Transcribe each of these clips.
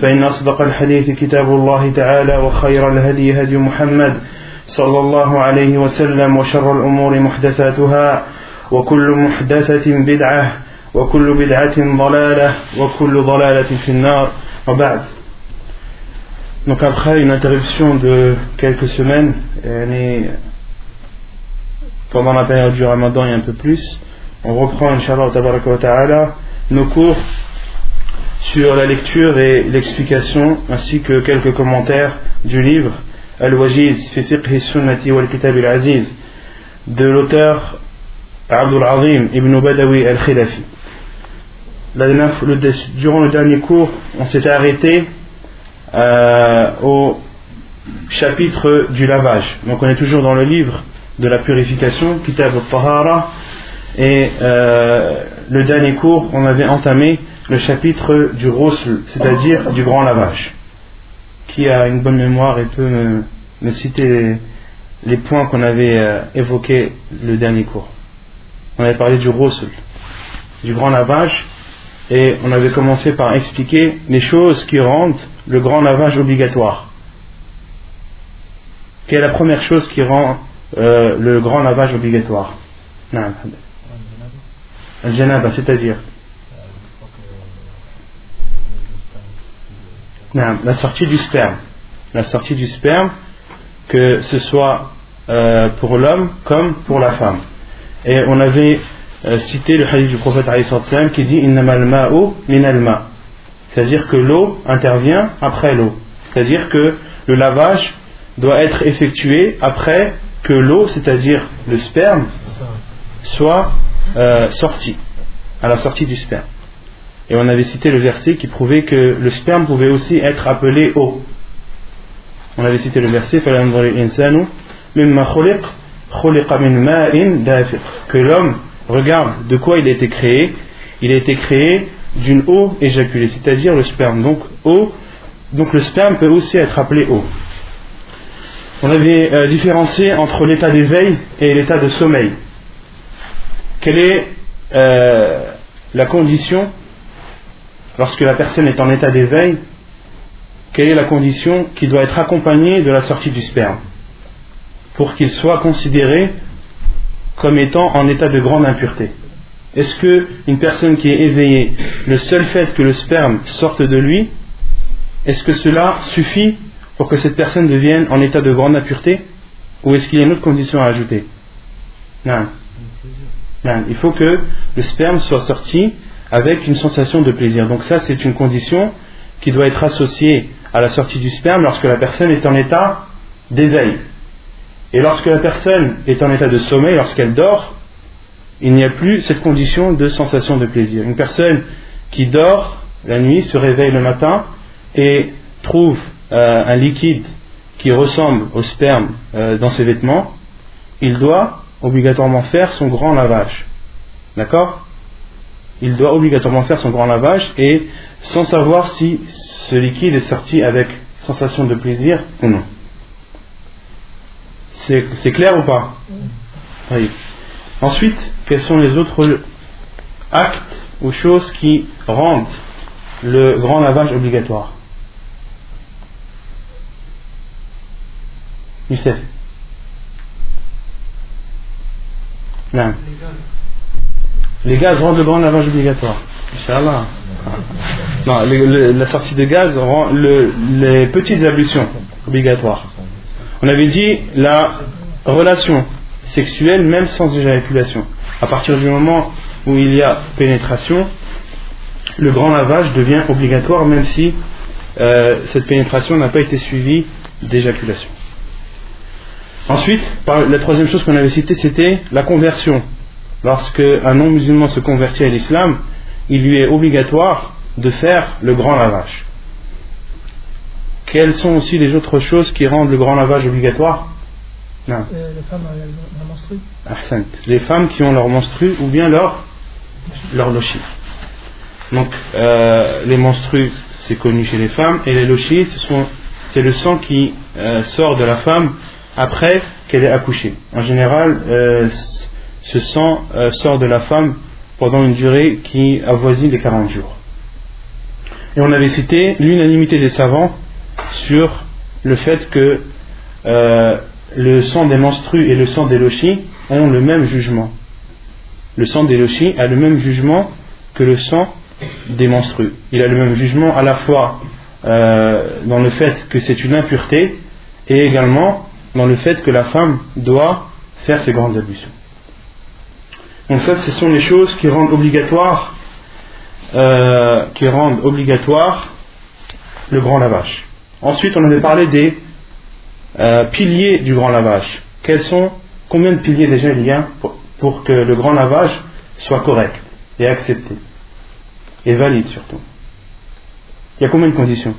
فإن أصدق الحديث كتاب الله تعالى وخير الهدي هدي محمد صلى الله عليه وسلم وشر الأمور محدثاتها وكل محدثة بدعة وكل بدعة ضلالة وكل ضلالة في النار. وبعد Donc après une interruption de quelques semaines, pendant la période du Ramadan et un peu plus, on reprend, Inch'Allah, ta'ala, nos cours sur la lecture et l'explication, ainsi que quelques commentaires du livre Al-Wajiz fi fiqh sunnati wal kitab al-aziz de l'auteur Abdul Azim ibn Badawi al-Khilafi. Durant le dernier cours, on s'était arrêté euh, au chapitre du lavage. Donc on est toujours dans le livre de la purification, Kitab al-Tahara, et euh, le dernier cours, on avait entamé le chapitre du Rosl, c'est-à-dire du grand lavage. Qui a une bonne mémoire et peut me, citer les, points qu'on avait euh, évoqués le dernier cours On avait parlé du Rosl, du grand lavage, et on avait commencé par expliquer les choses qui rendent le grand lavage obligatoire. Quelle est la première chose qui rend euh, le grand lavage obligatoire? Al-Janaba, c'est-à-dire la sortie du sperme. La sortie du sperme, que ce soit euh, pour l'homme comme pour la femme. Et on avait euh, cité le hadith du prophète qui dit min C'est-à-dire que l'eau intervient après l'eau. C'est-à-dire que le lavage doit être effectué après que l'eau, c'est-à-dire le sperme, soit euh, sorti, à la sortie du sperme. Et on avait cité le verset qui prouvait que le sperme pouvait aussi être appelé eau. On avait cité le verset que l'homme regarde de quoi il a été créé. Il a été créé d'une eau éjaculée, c'est-à-dire le sperme. Donc, eau, donc le sperme peut aussi être appelé eau. On avait euh, différencié entre l'état d'éveil et l'état de sommeil. Quelle est euh, la condition lorsque la personne est en état d'éveil, quelle est la condition qui doit être accompagnée de la sortie du sperme pour qu'il soit considéré comme étant en état de grande impureté? Est-ce que une personne qui est éveillée, le seul fait que le sperme sorte de lui, est-ce que cela suffit pour que cette personne devienne en état de grande impureté Ou est-ce qu'il y a une autre condition à ajouter? Non. non. Il faut que le sperme soit sorti avec une sensation de plaisir. Donc ça, c'est une condition qui doit être associée à la sortie du sperme lorsque la personne est en état d'éveil. Et lorsque la personne est en état de sommeil, lorsqu'elle dort, il n'y a plus cette condition de sensation de plaisir. Une personne qui dort la nuit se réveille le matin et trouve euh, un liquide qui ressemble au sperme euh, dans ses vêtements, il doit obligatoirement faire son grand lavage. D'accord? Il doit obligatoirement faire son grand lavage et sans savoir si ce liquide est sorti avec sensation de plaisir ou non. C'est clair ou pas? Oui. Ensuite, quels sont les autres actes ou choses qui rendent le grand lavage obligatoire? Youssef Non. Les gaz rendent le grand lavage obligatoire. La sortie de gaz rend les petites ablutions obligatoires. On avait dit la relation sexuelle même sans éjaculation. À partir du moment où il y a pénétration, le grand lavage devient obligatoire même si euh, cette pénétration n'a pas été suivie d'éjaculation. Ensuite, la troisième chose qu'on avait citée, c'était la conversion. Lorsque un non-musulman se convertit à l'islam, il lui est obligatoire de faire le grand lavage. Quelles sont aussi les autres choses qui rendent le grand lavage obligatoire? Non. Euh, les femmes leur Les femmes qui ont leur menstru ou bien leur, leur lochi. Donc, euh, les menstrues, c'est connu chez les femmes, et les lochis, c'est le sang qui euh, sort de la femme après qu'elle ait accouché. En général, ce sang sort de la femme pendant une durée qui avoisine les 40 jours. Et on avait cité l'unanimité des savants sur le fait que le sang des menstrues et le sang des lochis ont le même jugement. Le sang des lochis a le même jugement que le sang des menstrues. Il a le même jugement à la fois euh, dans le fait que c'est une impureté et également dans le fait que la femme doit faire ses grandes ablutions. Donc ça, ce sont les choses qui rendent obligatoire, euh, qui rendent obligatoire le grand lavage. Ensuite, on avait parlé des euh, piliers du grand lavage. Quels sont, combien de piliers déjà il y a pour que le grand lavage soit correct et accepté et valide surtout? Il y a combien de conditions?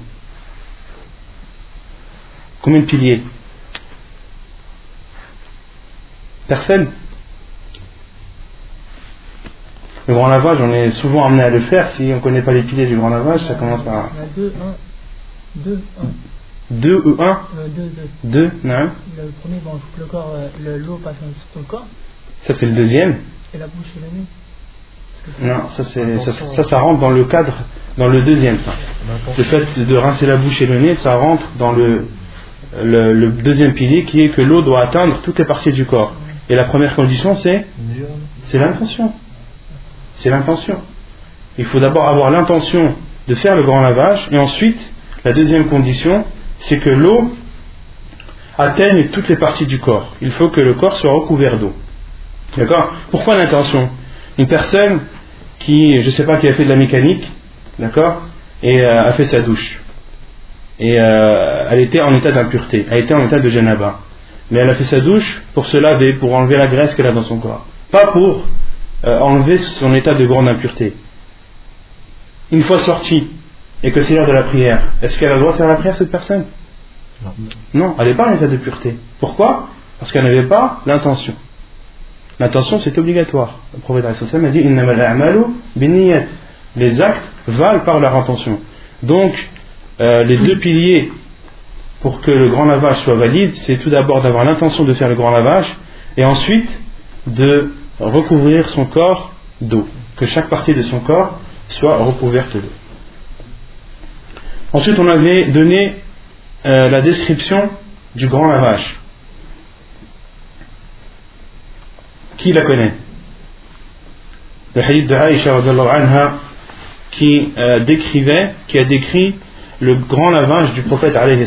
Combien de piliers? Personne? Le grand lavage, on est souvent amené à le faire. Si on ne connaît pas les piliers du grand lavage, ça commence à. 2, 1. 2, 1. 2 ou 1 2, 2. non Le premier, bon, le corps, euh, l'eau passe sur le corps. Ça, c'est le deuxième. Et la bouche et le nez. Non, ça, ça, ça, rentre dans le cadre, dans le deuxième. Le fait de rincer la bouche et le nez, ça rentre dans le, le, deuxième pilier qui est que l'eau doit atteindre toutes les parties du corps. Et la première condition, c'est c'est l'intention. C'est l'intention. Il faut d'abord avoir l'intention de faire le grand lavage, et ensuite, la deuxième condition, c'est que l'eau atteigne toutes les parties du corps. Il faut que le corps soit recouvert d'eau. D'accord? Pourquoi l'intention? Une personne qui, je ne sais pas, qui a fait de la mécanique, d'accord, et euh, a fait sa douche. Et euh, elle était en état d'impureté, elle était en état de janaba. Mais elle a fait sa douche pour se laver, pour enlever la graisse qu'elle a dans son corps. Pas pour euh, enlever son état de grande impureté. Une fois sortie, et que c'est l'heure de la prière, est-ce qu'elle a le droit de faire la prière, cette personne? Non. Non, elle n'est pas en état de pureté. Pourquoi? Parce qu'elle n'avait pas l'intention. L'intention, c'est obligatoire. Le prophète a dit Les actes valent par leur intention. Donc, euh, les deux piliers pour que le grand lavage soit valide, c'est tout d'abord d'avoir l'intention de faire le grand lavage et ensuite de recouvrir son corps d'eau. Que chaque partie de son corps soit recouverte d'eau. Ensuite, on avait donné euh, la description du grand lavage. Qui la connaît? Le hadith de Aïcha anha qui euh, décrivait, qui a décrit le grand lavage du prophète alayhi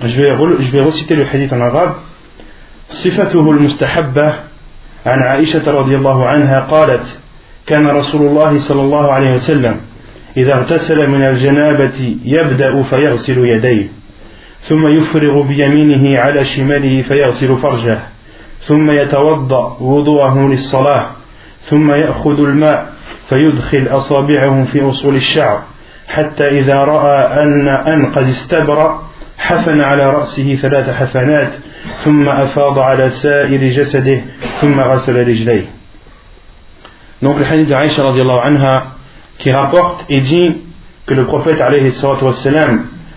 je vais, je vais reciter le hadith en arabe صفته المستحبة عن عائشة رضي الله عنها قالت كان رسول الله صلى الله عليه وسلم إذا اغتسل من الجنابة يبدأ فيغسل يديه ثم يفرغ بيمينه على شماله فيغسل فرجه ثم يتوضأ وضوءه للصلاة ثم يأخذ الماء فيدخل أصابعه في أصول الشعر حتى إذا رأى أن أن قد استبرأ حفن على رأسه ثلاث حفنات ثم أفاض على سائر جسده ثم غسل رجليه Donc le hadith d'Aïcha anha qui rapporte et dit que le prophète alayhi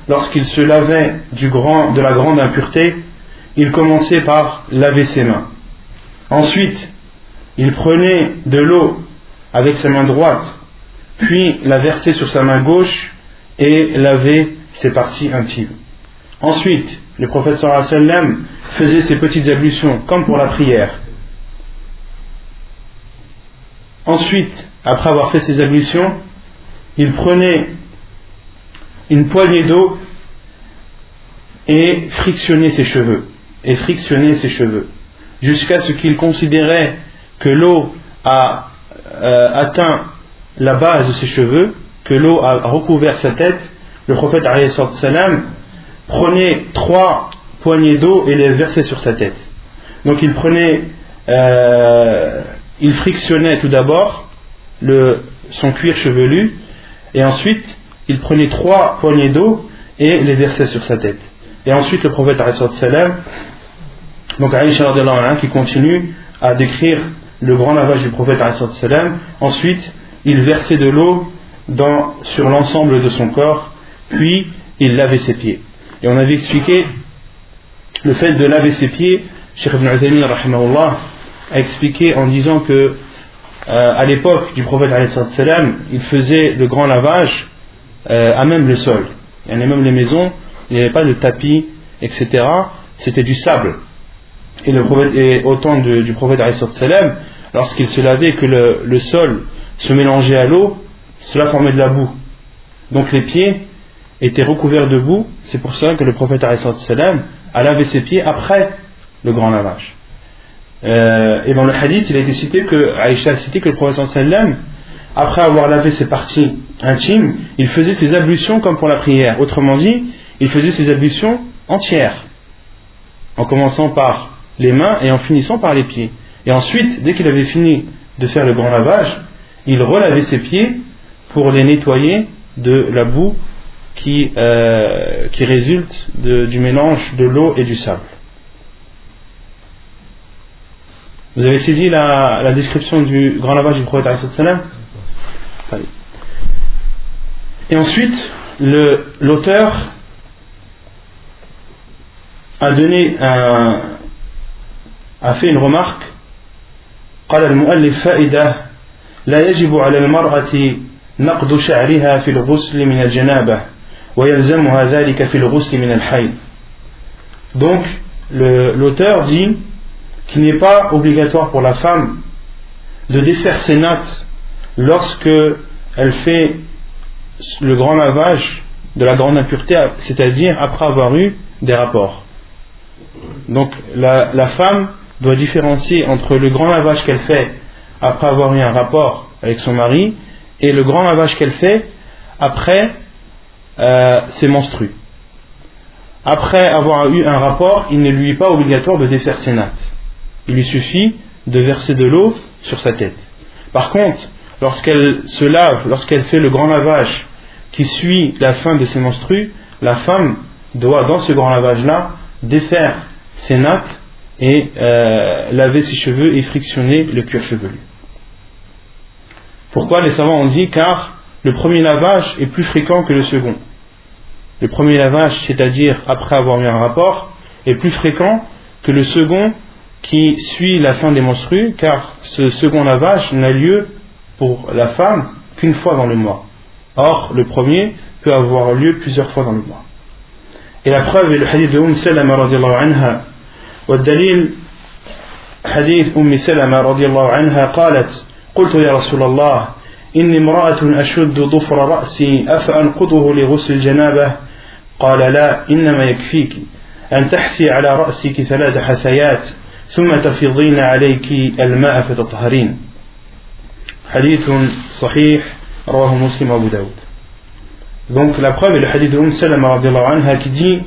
lorsqu'il se lavait du grand, de la grande impureté, il commençait par laver ses mains. Ensuite, il prenait de l'eau avec sa main droite, puis la versait sur sa main gauche et lavait ses parties intimes. Ensuite, le prophète sallam faisait ses petites ablutions comme pour la prière. Ensuite, après avoir fait ses ablutions, il prenait une poignée d'eau et frictionner ses cheveux, et frictionner ses cheveux, jusqu'à ce qu'il considérait que l'eau a euh, atteint la base de ses cheveux, que l'eau a recouvert sa tête, le prophète salam prenait trois poignées d'eau et les versait sur sa tête. Donc il prenait, euh, il frictionnait tout d'abord son cuir chevelu, et ensuite il prenait trois poignées d'eau et les versait sur sa tête. Et ensuite le prophète salam donc Aïcha qui continue à décrire le grand lavage du prophète salam ensuite il versait de l'eau sur l'ensemble de son corps, puis il lavait ses pieds. Et on avait expliqué le fait de laver ses pieds, Cheikh Ibn Uthaymin a expliqué en disant que euh, à l'époque du prophète il faisait le grand lavage euh, à même le sol. Et même les maisons, il n'y avait pas de tapis, etc. C'était du sable. Et, le prophète, au temps du prophète lorsqu'il se lavait que le sol se mélangeait à l'eau, cela formait de la boue. Donc les pieds étaient recouverts de boue, c'est pour cela que le prophète a lavé ses pieds après le grand lavage. Euh, et dans le hadith, il a été cité que Aïcha a cité que le prophète après avoir lavé ses parties intimes, il faisait ses ablutions comme pour la prière. Autrement dit, il faisait ses ablutions entières, en commençant par les mains et en finissant par les pieds. Et ensuite, dès qu'il avait fini de faire le grand lavage, il relavait ses pieds pour les nettoyer de la boue qui, euh, qui résulte du mélange de l'eau et du sable. Vous avez saisi la, description du grand lavage du prophète Et ensuite, l'auteur a donné un, a fait une remarque قال المؤلف فائدة لا يجب على المرأة نقض شعرها في الغسل من الجنابة donc, l'auteur dit qu'il n'est pas obligatoire pour la femme de défaire ses nattes lorsque elle fait le grand lavage de la grande impureté, c'est-à-dire après avoir eu des rapports. Donc, la, la femme doit différencier entre le grand lavage qu'elle fait après avoir eu un rapport avec son mari et le grand lavage qu'elle fait après euh, ses menstrues. Après avoir eu un rapport, il ne lui est pas obligatoire de défaire ses nattes. Il lui suffit de verser de l'eau sur sa tête. Par contre, lorsqu'elle se lave, lorsqu'elle fait le grand lavage qui suit la fin de ses menstrues, la femme doit, dans ce grand lavage-là, défaire ses nattes et euh, laver ses cheveux et frictionner le cuir chevelu. Pourquoi les savants ont dit? Car le premier lavage est plus fréquent que le second. Le premier lavage, c'est-à-dire après avoir eu un rapport, est plus fréquent que le second qui suit la fin des menstrues, car ce second lavage n'a lieu pour la femme qu'une fois dans le mois. Or, le premier peut avoir lieu plusieurs fois dans le mois. Et la preuve est le hadith de Umm Salama radiallahu anha. والدليل حديث أم سلمة رضي الله عنها قالت قلت يا رسول الله إني امرأة أشد ضفر رأسي أفأنقضه لغسل الجنابة قال لا إنما يكفيك أن تحثي على رأسك ثلاث حثيات ثم تفيضين عليك الماء فتطهرين حديث صحيح رواه مسلم وابو داود Donc la preuve est le hadith de Umm Salama anha qui dit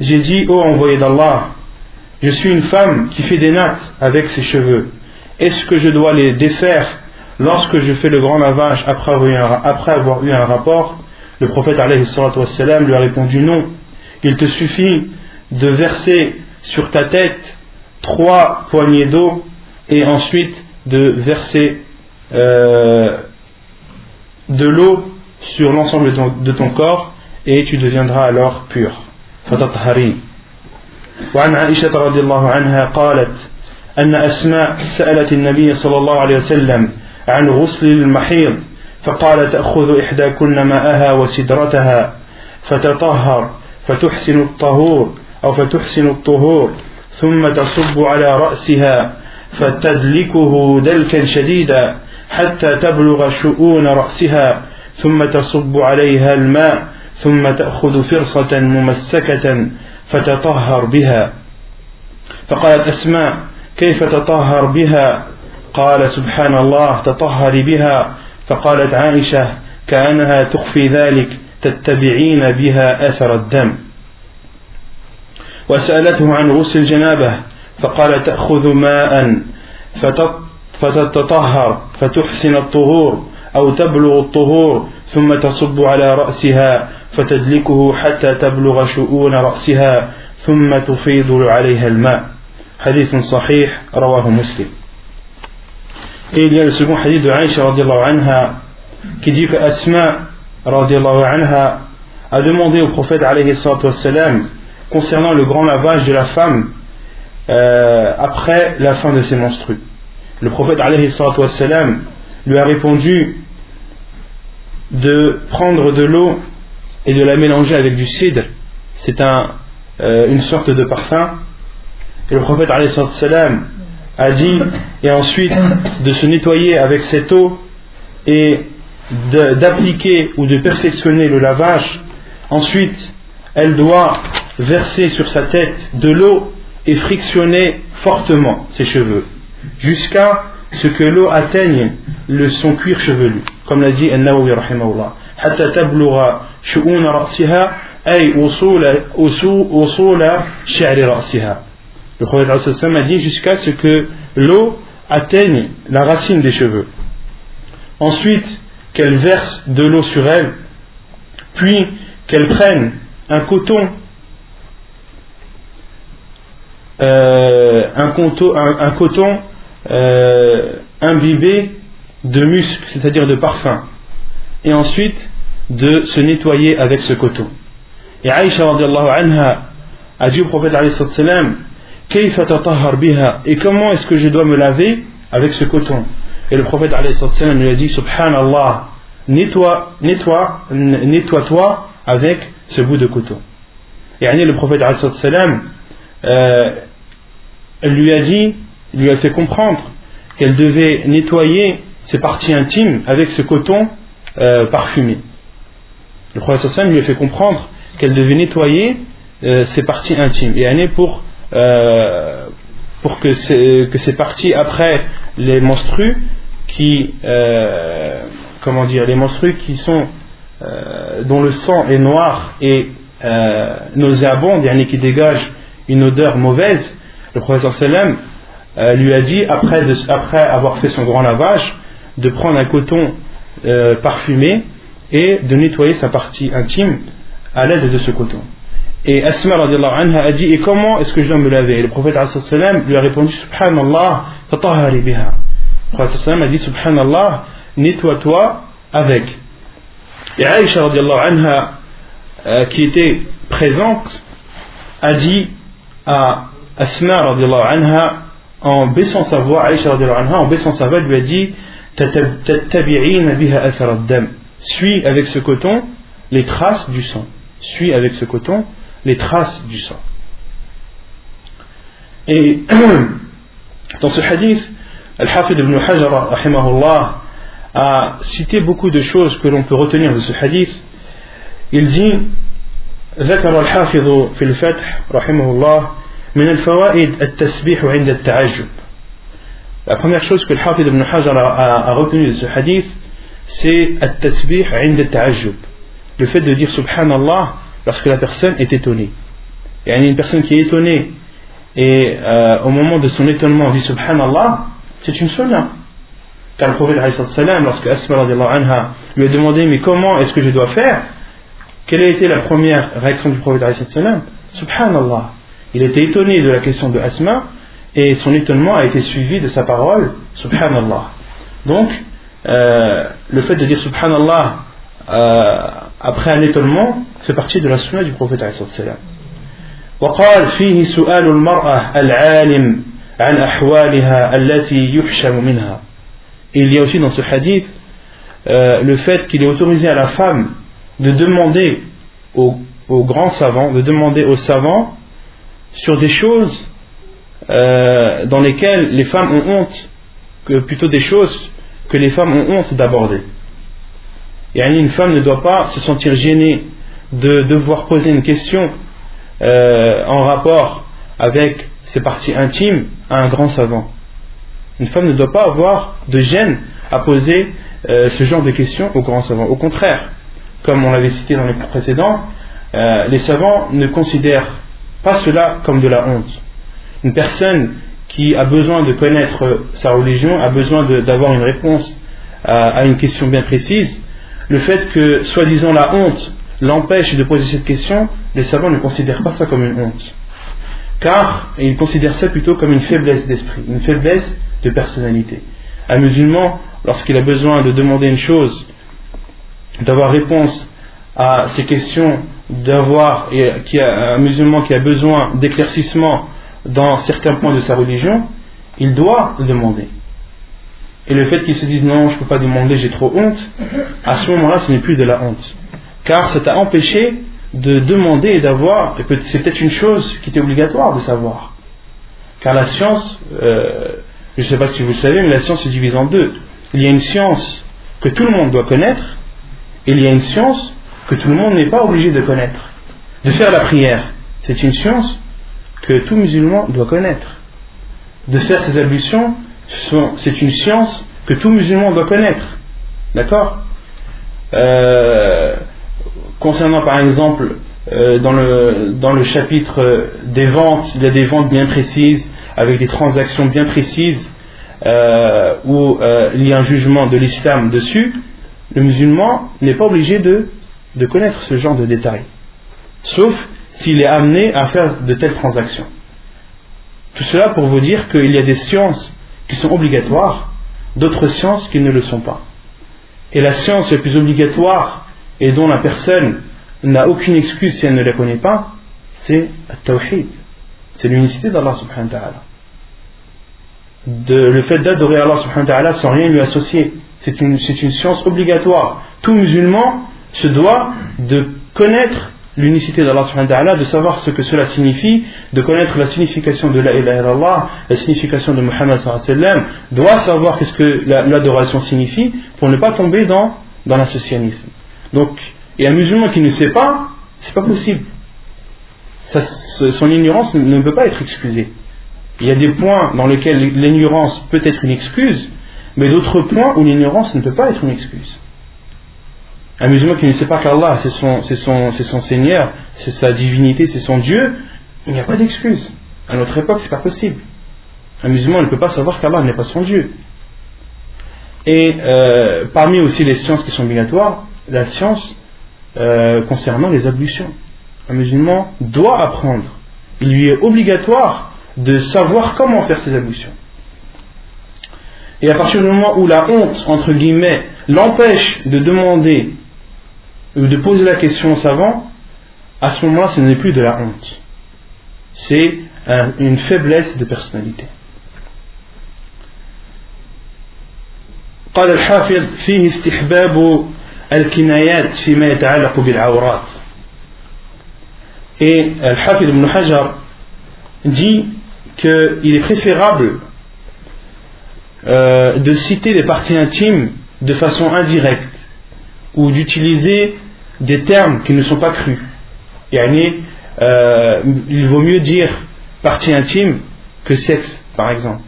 J'ai dit, ô oh, envoyé d'Allah, je suis une femme qui fait des nattes avec ses cheveux. Est-ce que je dois les défaire lorsque je fais le grand lavage après avoir eu un, rapport Le prophète lui a répondu non. Il te suffit de verser sur ta tête trois poignées d'eau et ensuite de verser euh, de l'eau sur l'ensemble de, ton corps et tu deviendras alors pur. وعن عائشة رضي الله عنها قالت أن أسماء سألت النبي صلى الله عليه وسلم عن غسل المحيض فقال تأخذ إحداكن ماءها وسدرتها فتطهر فتحسن الطهور أو فتحسن الطهور ثم تصب على رأسها فتدلكه دلكا شديدا حتى تبلغ شؤون رأسها ثم تصب عليها الماء ثم تأخذ فرصة ممسكة فتطهر بها. فقالت أسماء كيف تطهر بها؟ قال سبحان الله تطهري بها. فقالت عائشة كأنها تخفي ذلك تتبعين بها أثر الدم. وسألته عن غسل الجنابة فقال تأخذ ماء فتتطهر فتحسن الطهور أو تبلغ الطهور ثم تصب على رأسها فتدلكه حتى تبلغ شؤون رأسها ثم تفيض عليها الماء. حديث صحيح رواه مسلم. Et il y a le second hadith de Aïcha anha qui dit que Asma anha a demandé au prophète wassalam, concernant le grand lavage de la femme euh, après la fin de ses menstrues. Le prophète wassalam, lui a répondu de prendre de l'eau et de la mélanger avec du cidre. C'est un, euh, une sorte de parfum. Et le prophète salam a dit, et ensuite de se nettoyer avec cette eau et d'appliquer ou de perfectionner le lavage. Ensuite, elle doit verser sur sa tête de l'eau et frictionner fortement ses cheveux jusqu'à ce que l'eau atteigne le, son cuir chevelu. Comme l'a dit An-Nawawi rahimahullah. حتى تبلغ شؤون رأسها أي وصول وصول شعر رأسها. Le prophète a dit jusqu'à ce que l'eau atteigne la racine des cheveux. Ensuite, qu'elle verse de l'eau sur elle, puis qu'elle prenne un coton, euh, un, coton, euh, imbibé de musc, c'est-à-dire de parfum, et ensuite de se nettoyer avec ce coton. Et Aïcha anha a dit au prophète et comment est-ce que je dois me laver avec ce coton? Et le prophète lui a dit Subhanallah, nettoie, nettoie, nettoie-toi avec ce bout de coton. Et le prophète euh, lui a dit lui a fait comprendre qu'elle devait nettoyer ses parties intimes avec ce coton euh, parfumé. Le prophète lui a fait comprendre qu'elle devait nettoyer euh, ses parties intimes. Et pour, euh, pour que, ces, que ces parties après les menstrues qui comment dire les menstrues qui sont dont le sang est noir et nauséabond, qui dégage une odeur mauvaise, le prophète euh, lui a dit, après, après, avoir fait son grand lavage, de prendre un coton euh, parfumé et de nettoyer sa partie intime à l'aide de ce coton. Et Asma anha a dit Et comment est-ce que je dois me laver? Et le prophète lui a répondu Subhanallah, tatahari biha. Le prophète a dit Subhanallah, nettoie-toi avec. Et Aïcha anha, euh, qui était présente, a dit à Asma anha en baissant sa voix, Aïcha anha, en baissant sa voix, lui a dit Suis avec ce coton les traces du sang. Suis avec ce coton les traces du sang. Et dans ce hadith, Al-Hafid ibn Hajar rahimahullah, a cité beaucoup de choses que l'on peut retenir de ce hadith. Il dit ذكر الحافظ في الفتح رحمه الله من الفوائد التسبيح عند التعجب La première chose que le Hafid ibn Hajar a, a, retenu de ce hadith, c'est التسبيح عند التعجب. Le fait de dire Subhanallah lorsque la personne est étonnée. Et une personne qui est étonnée et euh, au moment de son étonnement dit Subhanallah, c'est une sunnah. Car le prophète lorsque Asma lui a demandé mais comment est-ce que je dois faire? Quelle a été la première réaction du prophète Subhanallah. Il était étonné de la question de Asma et son étonnement a été suivi de sa parole Subhanallah. Donc, euh, le fait de dire Subhanallah euh, après un étonnement fait partie de la sunna du prophète وقال فيه سؤال المرأة العالم عن أحوالها التي يحشم منها Il y a aussi dans ce hadith euh, le fait qu'il est autorisé à la femme de demander aux, aux grands savants, de demander aux savants sur des choses euh, dans lesquelles les femmes ont honte, que plutôt des choses que les femmes ont honte d'aborder. Une femme ne doit pas se sentir gênée de devoir poser une question euh, en rapport avec ses parties intimes à un grand savant. Une femme ne doit pas avoir de gêne à poser euh, ce genre de questions au grand savant. Au contraire, comme on l'avait cité dans les précédents, euh, les savants ne considèrent pas cela comme de la honte. Une personne qui a besoin de connaître sa religion, a besoin d'avoir une réponse à, une question bien précise, le fait que, soi-disant, la honte l'empêche de poser cette question, les savants ne considèrent pas ça comme une honte. Car ils considèrent ça plutôt comme une faiblesse d'esprit, une faiblesse de personnalité. Un musulman, lorsqu'il a besoin de demander une chose, d'avoir réponse à ces questions, d'avoir un musulman qui a besoin d'éclaircissement dans certains points de sa religion, il doit le demander. Et le fait qu'il se dise non, je ne peux pas demander, j'ai trop honte, à ce moment-là, ce n'est plus de la honte. Car ça t'a empêché de demander et d'avoir, c'est peut-être une chose qui était obligatoire de savoir. Car la science, euh, je ne sais pas si vous le savez, mais la science se divise en deux. Il y a une science que tout le monde doit connaître, et il y a une science que tout le monde n'est pas obligé de connaître. De faire la prière, c'est une science que tout musulman doit connaître. De faire ses ablutions, c'est une science que tout musulman doit connaître. D'accord euh, Concernant par exemple euh, dans, le, dans le chapitre des ventes, il y a des ventes bien précises, avec des transactions bien précises, euh, où il y a un jugement de l'islam dessus, le musulman n'est pas obligé de, de connaître ce genre de détails. Sauf s'il est amené à faire de telles transactions. Tout cela pour vous dire qu'il y a des sciences qui sont obligatoires, d'autres sciences qui ne le sont pas. Et la science la plus obligatoire et dont la personne n'a aucune excuse si elle ne la connaît pas, c'est tawhid. C'est l'unicité d'Allah subhanahu wa ta'ala. le fait d'adorer Allah subhanahu wa ta'ala sans rien lui associer. C'est une, une science obligatoire. Tout musulman se doit de connaître l'unicité d'Allah de savoir ce que cela signifie, de connaître la signification de la ilaha illallah, la signification de Muhammad doit savoir qu'est-ce que l'adoration signifie pour ne pas tomber dans, dans l'associanisme. Donc, et un musulman qui ne sait pas, c'est pas possible. son ignorance ne peut pas être excusée. Il y a des points dans lesquels l'ignorance peut être une excuse, mais d'autres points où l'ignorance ne peut pas être une excuse. Un musulman qui ne sait pas qu'Allah c'est son, son, son, Seigneur, c'est sa divinité, c'est son Dieu, il n'y a pas d'excuse. À notre époque, c'est pas possible. Un musulman ne peut pas savoir qu'Allah n'est pas son Dieu. Et euh, parmi aussi les sciences qui sont obligatoires, la science euh, concernant les ablutions. Un musulman doit apprendre. Il lui est obligatoire de savoir comment faire ses ablutions. Et à partir du moment où la honte, entre guillemets, l'empêche de demander de poser la question au savant, à ce moment-là, ce n'est plus de la honte. C'est une faiblesse de personnalité. قال الحافظ فيه استحباب الكنايات فيما يتعلق بالعورات et Al-Hafid ibn Hajar dit qu'il est préférable euh, de citer les parties intimes de façon indirecte ou d'utiliser des termes qui ne sont pas crus. Euh, il vaut mieux dire partie intime que sexe, par exemple.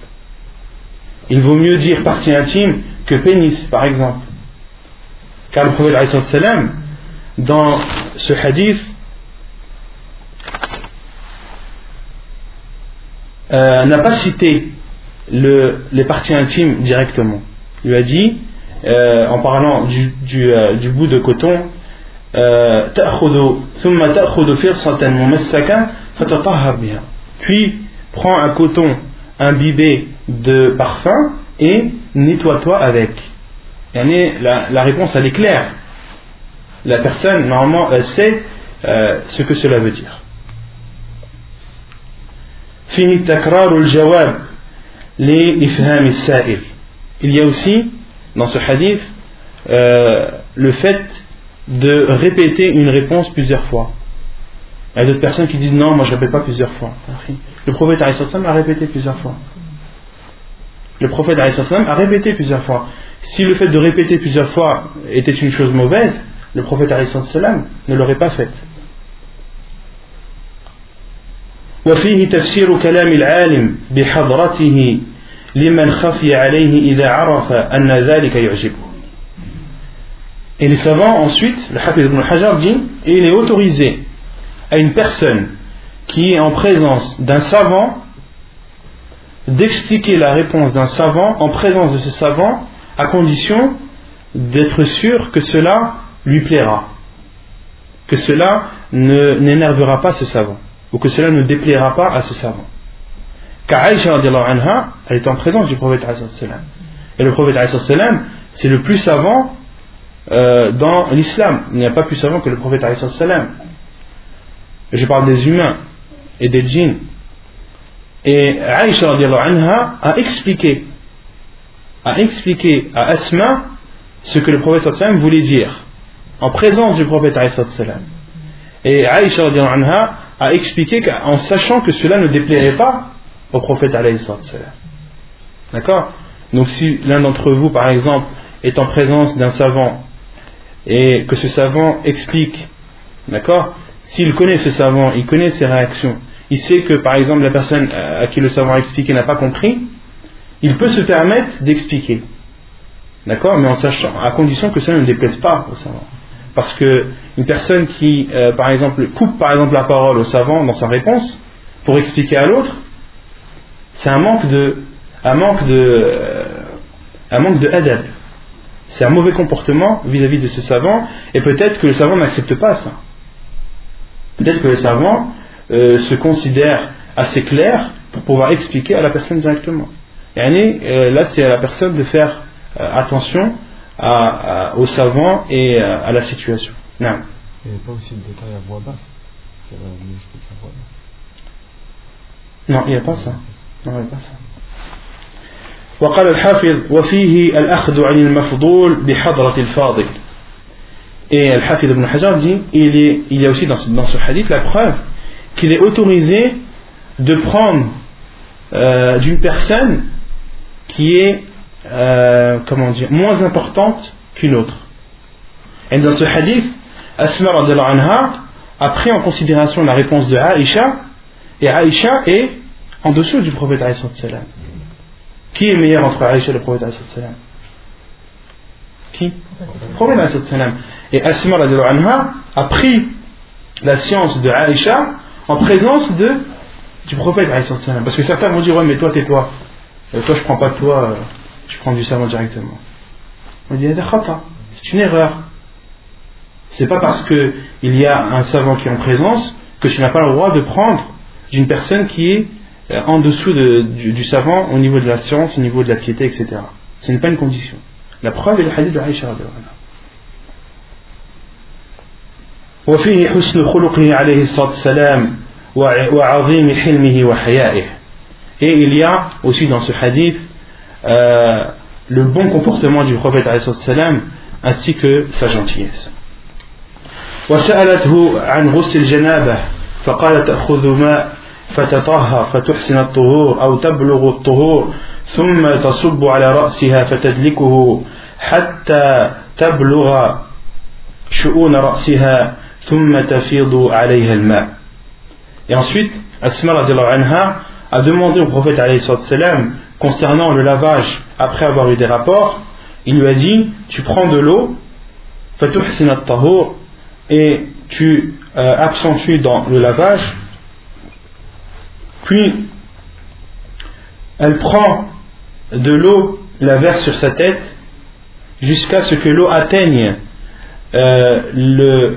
Il vaut mieux dire partie intime que pénis, par exemple. Car le prophète dans ce hadith euh, n'a pas cité les parties intimes directement. Il a dit, euh, en parlant du bout de coton, puis prends un coton imbibé de parfum et nettoie-toi avec. La, réponse elle est claire. La personne normalement elle sait euh, ce que cela veut dire. Il y a aussi dans ce hadith euh, le fait de répéter une réponse plusieurs fois. Il y a d'autres personnes qui disent non, moi je ne répète pas plusieurs fois. Le prophète a répété plusieurs fois. Le prophète a répété plusieurs fois. Si le fait de répéter plusieurs fois était une chose mauvaise, le prophète ne l'aurait pas faite. وفيه تفسير كلام العالم بحضرته لمن خفي عليه إذا عرف أن ذلك يعجبه Et les savants ensuite, le Hafiz ibn Hajar dit, il est autorisé à une personne qui est en présence d'un savant d'expliquer la réponse d'un savant en présence de ce savant à condition d'être sûr que cela lui plaira, que cela n'énervera pas ce savant, ou que cela ne déplaira pas à ce savant. Car Aïcha, elle est en présence du prophète Et le prophète c'est le plus savant euh, dans l'islam. Il n'y a pas plus savant que le prophète Je parle des humains et des djinns. Et Aïcha anha a expliqué, a expliqué à Asma ce que le prophète voulait dire en présence du prophète. Et Aïcha anha a expliqué en sachant que cela ne déplairait pas au prophète. D'accord? Donc si l'un d'entre vous par exemple est en présence d'un savant et que ce savant explique, d'accord? S'il connaît ce savant, il connaît ses réactions, il sait que par exemple la personne à qui le savant a expliqué n'a pas compris, il peut se permettre d'expliquer. D'accord? Mais en sachant, à condition que ça ne déplaise pas au savant. Parce que une personne qui, euh, par exemple, coupe par exemple la parole au savant dans sa réponse pour expliquer à l'autre, c'est un manque de, un manque de, euh, un manque de adab. C'est un mauvais comportement vis-à-vis -vis de ce savant, et peut-être que le savant n'accepte pas ça. Peut-être que le savant euh, se considère assez clair pour pouvoir expliquer à la personne directement. Et euh, là, c'est à la personne de faire euh, attention à, au savant et à la situation. Non. Il n'y a pas aussi le détail à voix basse Non, il n'y a pas ça. Non, il n'y a pas ça. وقال الحافظ وفيه الأخذ عن المفضول بحضرة الفاضل Et Al-Hafid ibn Hajar dit il, est, il y a aussi dans ce, dans ce hadith la preuve qu'il est autorisé de prendre euh, d'une personne qui est euh, comment dire, moins importante qu'une autre. Et dans ce hadith, Asma anha a pris en considération la réponse de Aïcha, et Aïcha est en dessous du prophète salam. Qui est meilleur entre Aïcha et le prophète Qui? Le prophète. Et Asma anha a pris la science de Aïcha en présence du prophète. Parce que certains vont dire Ouais, mais toi, tais-toi. Euh, toi, je prends pas de toi, euh, je prends du savant directement. On dit C'est une erreur. C'est pas parce qu'il y a un savant qui est en présence que tu n'as pas le droit de prendre d'une personne qui est en dessous de, du, du, savant au niveau de la science, au niveau de la piété, etc. Ce n'est pas une condition. La preuve est le hadith de Aïcha. وفيه حسن خلقه عليه الصلاة والسلام وعظيم حلمه وحيائه et il y a aussi dans ce hadith euh, le bon comportement du prophète salam ainsi que sa gentillesse وسألته عن غسل الجنابة فقال تأخذ ماء فتطهر فتحسن الطهور أو تبلغ الطهور ثم تصب على رأسها فتدلكه حتى تبلغ شؤون رأسها Et ensuite, Asma anha a demandé au prophète concernant le lavage après avoir eu des rapports, il lui a dit Tu prends de l'eau, et tu euh, accentues dans le lavage, puis elle prend de l'eau, la verse sur sa tête, jusqu'à ce que l'eau atteigne euh,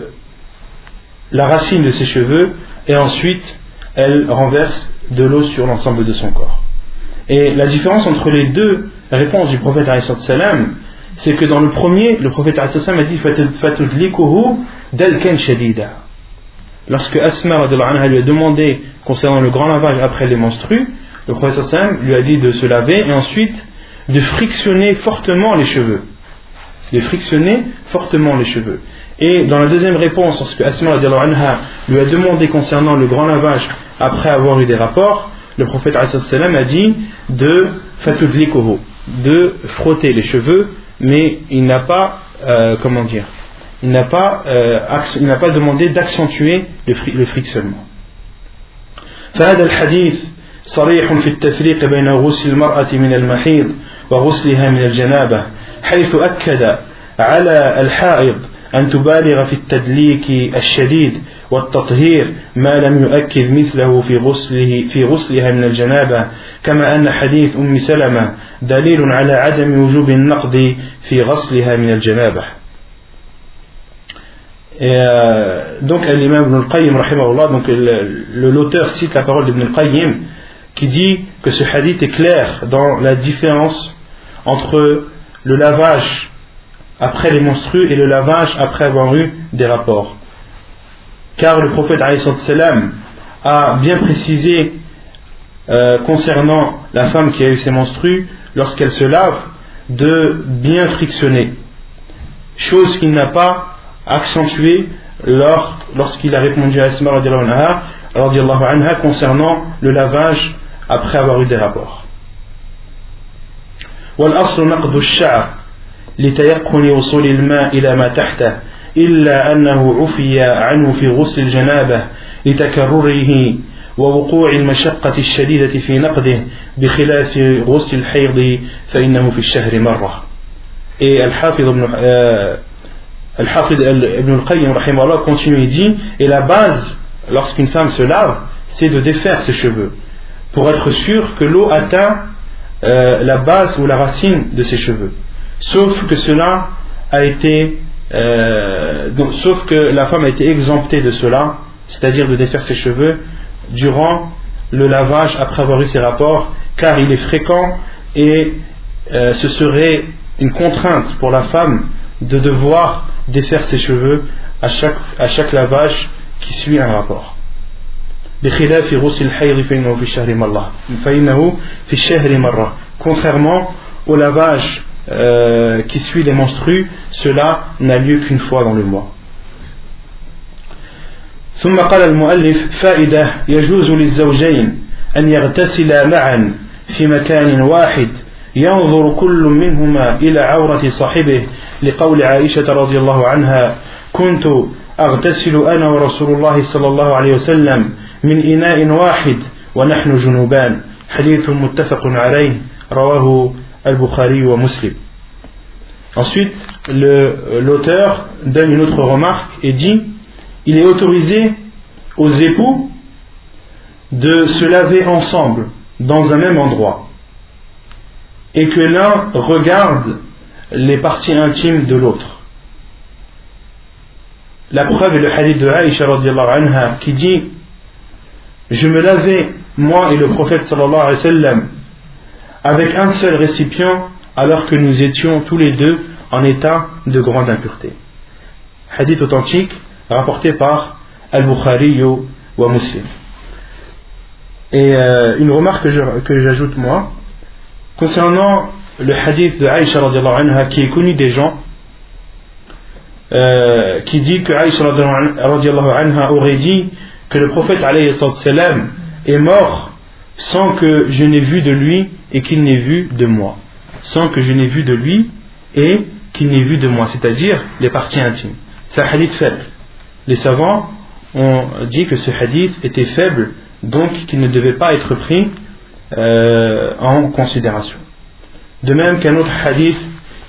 la racine de ses cheveux et ensuite elle renverse de l'eau sur l'ensemble de son corps. Et la différence entre les deux réponses du prophète salam, c'est que dans le premier, le prophète a dit dalkan shadida. Lorsque Asma lui a demandé concernant le grand lavage après les menstrues, le prophète lui a dit de se laver et ensuite de frictionner fortement les cheveux. De frictionner fortement les cheveux. Et dans la deuxième réponse, lorsque Asma lui a demandé concernant le grand lavage après avoir eu des rapports, le prophète a dit de de frotter les cheveux, mais il n'a pas, euh, comment dire, il n'a pas, euh, pas demandé d'accentuer le, le frictionnement. فهذا الحديث صريح في التفريق بين غسل المرأة من المحيض وغسلها من الجنابة حيث أكد على الحائض أن تبالغ في التدليك الشديد والتطهير ما لم يؤكد مثله في غسله في غسلها من الجنابة كما أن حديث أم سلمة دليل على عدم وجوب النقض في غسلها من الجنابة Et euh, donc donc l'auteur cite la parole d'Ibn al-Qayyim qui dit que ce hadith est clair dans la différence entre le lavage après les monstrues et le lavage après avoir eu des rapports. Car le prophète a bien précisé euh, concernant la femme qui a eu ses menstrues, lorsqu'elle se lave, de bien frictionner. Chose qu'il n'a pas accentuée lorsqu'il a répondu à Asma anha, concernant le lavage après avoir eu des rapports. لتيقن وصول الماء إلى ما تحته إلا أنه عفي عنه في غسل الجنابة لتكرره ووقوع المشقة الشديدة في نقده بخلاف غسل الحيض فإنه في الشهر مرة Et Al-Hafid ibn, euh, Al-Hafid ibn al-Qayyim continue et dit et la base lorsqu'une femme se lave c'est de défaire ses cheveux pour être sûr que l'eau atteint euh, la base ou la racine de ses cheveux. Sauf que cela a été euh, donc, sauf que la femme a été exemptée de cela, c'est-à-dire de défaire ses cheveux durant le lavage après avoir eu ses rapports, car il est fréquent et euh, ce serait une contrainte pour la femme de devoir défaire ses cheveux à chaque, à chaque lavage qui suit un rapport. Contrairement au lavage euh, qui suit les menstrues, cela n'a lieu qu'une fois dans le mois. ثم قال المؤلف فائدة يجوز للزوجين أن يغتسلا معا في مكان واحد ينظر كل منهما إلى عورة صاحبه لقول عائشة رضي الله عنها كنت أغتسل أنا ورسول الله صلى الله عليه وسلم من إناء واحد ونحن جنوبان حديث متفق عليه رواه ou Muslim. Ensuite, l'auteur donne une autre remarque et dit il est autorisé aux époux de se laver ensemble dans un même endroit et que l'un regarde les parties intimes de l'autre. La preuve est le hadith de Aisha anha qui dit Je me lavais, moi et le prophète sallallahu wa avec un seul récipient alors que nous étions tous les deux en état de grande impureté. Hadith authentique rapporté par Al-Bukhari ou Muslim. Et euh, une remarque que j'ajoute moi, concernant le hadith de Aïcha anha, qui est connu des gens, euh, qui dit que Aïcha anha aurait dit que le prophète est mort sans que je n'ai vu de lui et qu'il n'ait vu de moi. Sans que je n'ai vu de lui et qu'il n'ait vu de moi, c'est-à-dire les parties intimes. C'est un hadith faible. Les savants ont dit que ce hadith était faible, donc qu'il ne devait pas être pris euh, en considération. De même qu'un autre hadith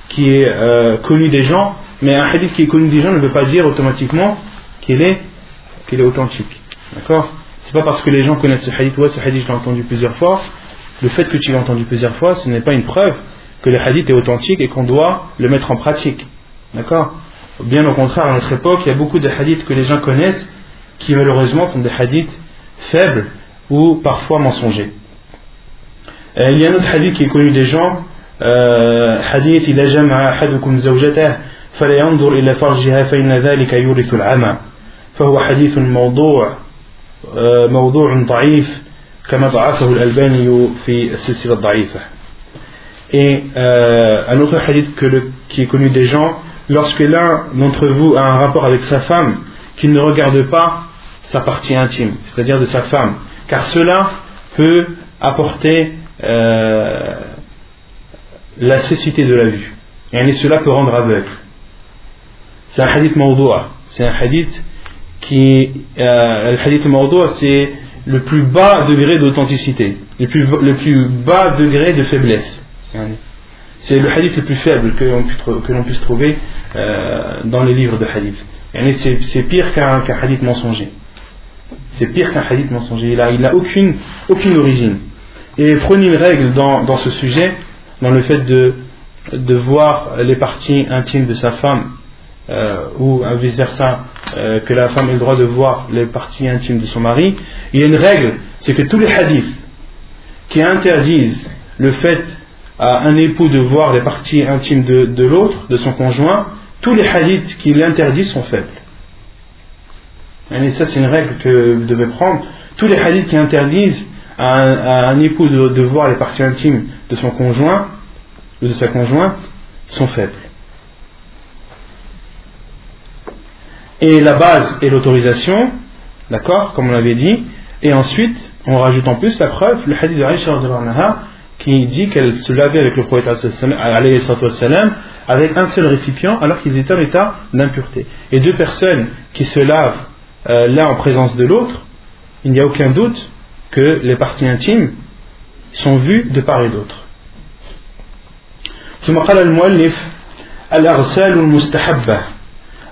qui est euh, connu des gens, mais un hadith qui est connu des gens ne veut pas dire automatiquement qu'il est, est authentique. D'accord? C'est pas parce que les gens connaissent ce hadith, ouais, ce hadith je l'ai entendu plusieurs fois, le fait que tu l'aies entendu plusieurs fois, ce n'est pas une preuve que le hadith est authentique et qu'on doit le mettre en pratique. D'accord? Bien au contraire, à notre époque, il y a beaucoup de hadiths que les gens connaissent qui malheureusement sont des hadiths faibles ou parfois mensongers. il y a un autre hadith qui est connu des gens, euh, hadith il جمع أحدكم زوجته فلا ينظر إلى فرجها فإن ذلك يورث العمى فهو حديث موضوع موضوع ضعيف كما ضعفه الألباني في السلسلة الضعيفة Et euh, un autre hadith que le, qui est connu des gens, lorsque l'un d'entre vous a un rapport avec sa femme, qu'il ne regarde pas sa partie intime, c'est-à-dire de sa femme, car cela peut apporter euh, la cécité de la vue. Et cela peut rendre aveugle. c'est un hadith mawdoua. C'est un hadith qui. Euh, le hadith mawdoua, c'est le plus bas degré d'authenticité, le plus, le plus bas degré de faiblesse. C'est le hadith le plus faible que l'on puisse, trouver euh, dans les livres de hadith. C'est pire qu'un hadith mensonger. C'est pire qu'un hadith mensonger. Il n'a aucune, aucune origine. Et prenez une règle dans, dans, ce sujet, dans le fait de, voir les parties intimes de sa femme, euh, ou vice versa, euh, que la femme ait le droit de voir les parties intimes de son mari. Il y a une règle, c'est que tous les hadiths qui interdisent le fait à un époux de voir les parties intimes de, de l'autre, de son conjoint, tous les hadiths qui l'interdisent sont faibles. Et ça, c'est une règle que vous devez prendre. Tous les hadiths qui interdisent à un, époux de, voir les parties intimes de son conjoint, ou de sa conjointe, sont faibles. Et la base est l'autorisation, d'accord, comme on l'avait dit, et ensuite, on rajoute en plus la preuve, le hadith de Aïcha qui dit qu'elle se lavait avec le prophète avec un seul récipient alors qu'ils étaient en état d'impureté. Et deux personnes qui se lavent euh, l'un en présence de l'autre, il n'y a aucun doute que les parties intimes sont vues de part et d'autre. ثم قال المؤلف الأغسال المستحبة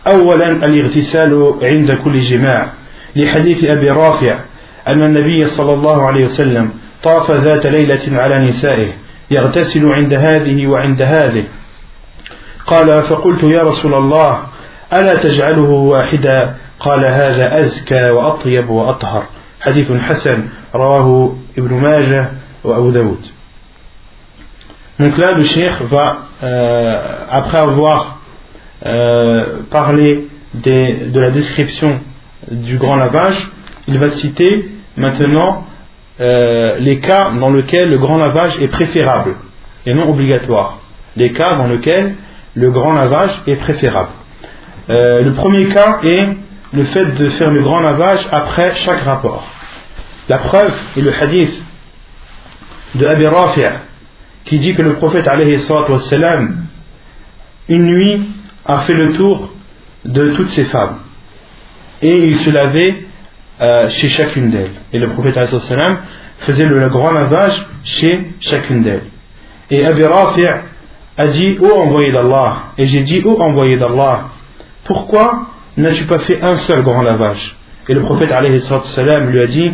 أولا الاغتسال عند كل جماع لحديث أبي رافع أن النبي صلى الله عليه وسلم طاف ذات ليلة على نسائه يغتسل عند هذه وعند هذه قال فقلت يا رسول الله ألا تجعله واحدا قال هذا أزكى وأطيب وأطهر حديث حسن رواه ابن ماجه وأبو داود Donc là, le cheikh va, euh, après avoir euh, parlé des, de la description du grand lavage, il va citer maintenant euh, les cas dans lesquels le grand lavage est préférable et non obligatoire. Les cas dans lesquels le grand lavage est préférable. Euh, le premier cas est le fait de faire le grand lavage après chaque rapport. La preuve est le hadith de Abi Rafi' qui dit que le prophète wassalam, une nuit a fait le tour de toutes ses femmes et il se lavait euh, chez chacune d'elles. Et le prophète wassalam, faisait le grand lavage chez chacune d'elles. Et Abi Rafi' a dit Ô envoyé d'Allah, et j'ai dit Ô envoyé d'Allah, pourquoi n'as-tu pas fait un seul grand lavage Et le prophète lui a dit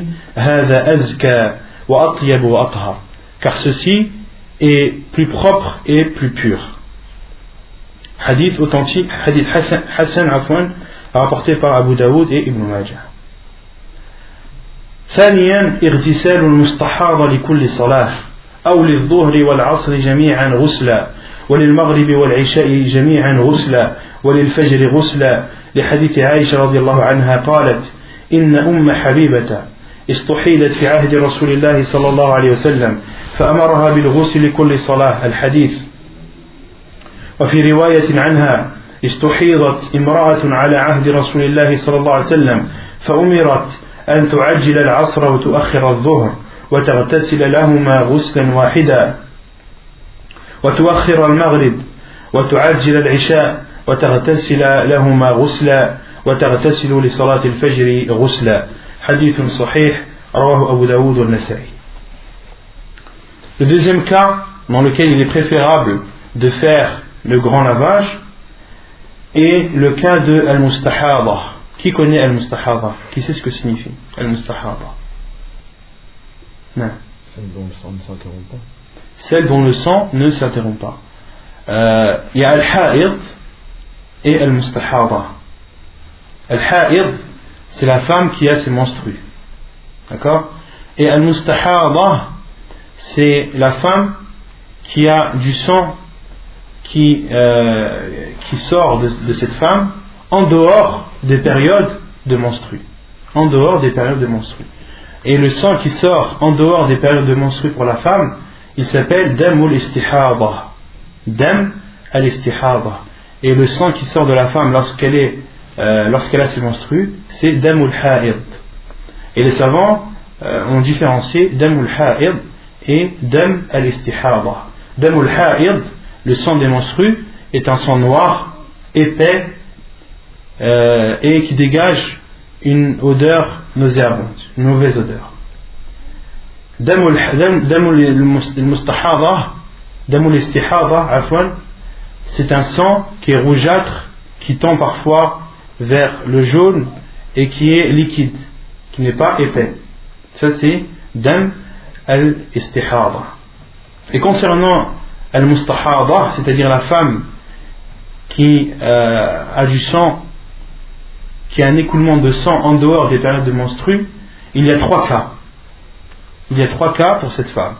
car ceci est plus propre et plus pur. Hadith authentique, hadith Hassan, Hassan rapporté par Abu Daoud et Ibn Majah. ثانيا اغتسال المستحاضة لكل صلاة أو للظهر والعصر جميعا غسلا وللمغرب والعشاء جميعا غسلا وللفجر غسلا لحديث عائشة رضي الله عنها قالت إن أم حبيبة استحيلت في عهد رسول الله صلى الله عليه وسلم فأمرها بالغسل لكل صلاة الحديث. وفي رواية عنها استحيضت امرأة على عهد رسول الله صلى الله عليه وسلم فأمرت أن تعجل العصر وتؤخر الظهر وتغتسل لهما غسلا واحدا وتؤخر المغرب وتعجل العشاء وتغتسل لهما غسلا وتغتسل لصلاة الفجر غسلا حديث صحيح رواه أبو داود والنسائي Le deuxième cas dans lequel il est préférable de faire le grand lavage est le cas de Al-Mustahaba. Qui connaît Al-Mustahaba Qui sait ce que signifie Al-Mustahaba Non. Celle dont le sang ne s'interrompt pas. Celle dont le sang ne s'interrompt pas. Euh, il y a Al-Ha'id et Al-Mustahaba. Al-Ha'id, c'est la femme qui a ses menstrues. D'accord? Et Al-Mustahaba, c'est la femme qui a du sang qui, euh, qui sort de, cette femme en dehors des périodes de menstrues. En dehors des périodes de menstrues. Et le sang qui sort en dehors des périodes de menstrues pour la femme, il s'appelle dam al-istihaba. Dam al-istihaba. Et le sang qui sort de la femme lorsqu'elle est euh, lorsqu'elle a ses menstrues, c'est dam al-ha'id. Et les savants euh, ont différencié dam al-ha'id et dam al-istihaba. Dam al-ha'id, le sang des menstrues, est un sang noir, épais, euh, et qui dégage une odeur nauséabonde, une mauvaise odeur. C'est un sang qui est rougeâtre, qui tend parfois vers le jaune et qui est liquide, qui n'est pas épais. Ça c'est dam al-istihada. Et concernant al-mustahada, c'est-à-dire la femme qui a du sang, qui a un écoulement de sang en dehors des périodes de menstrues, il y a trois cas. Il y a trois cas pour cette femme.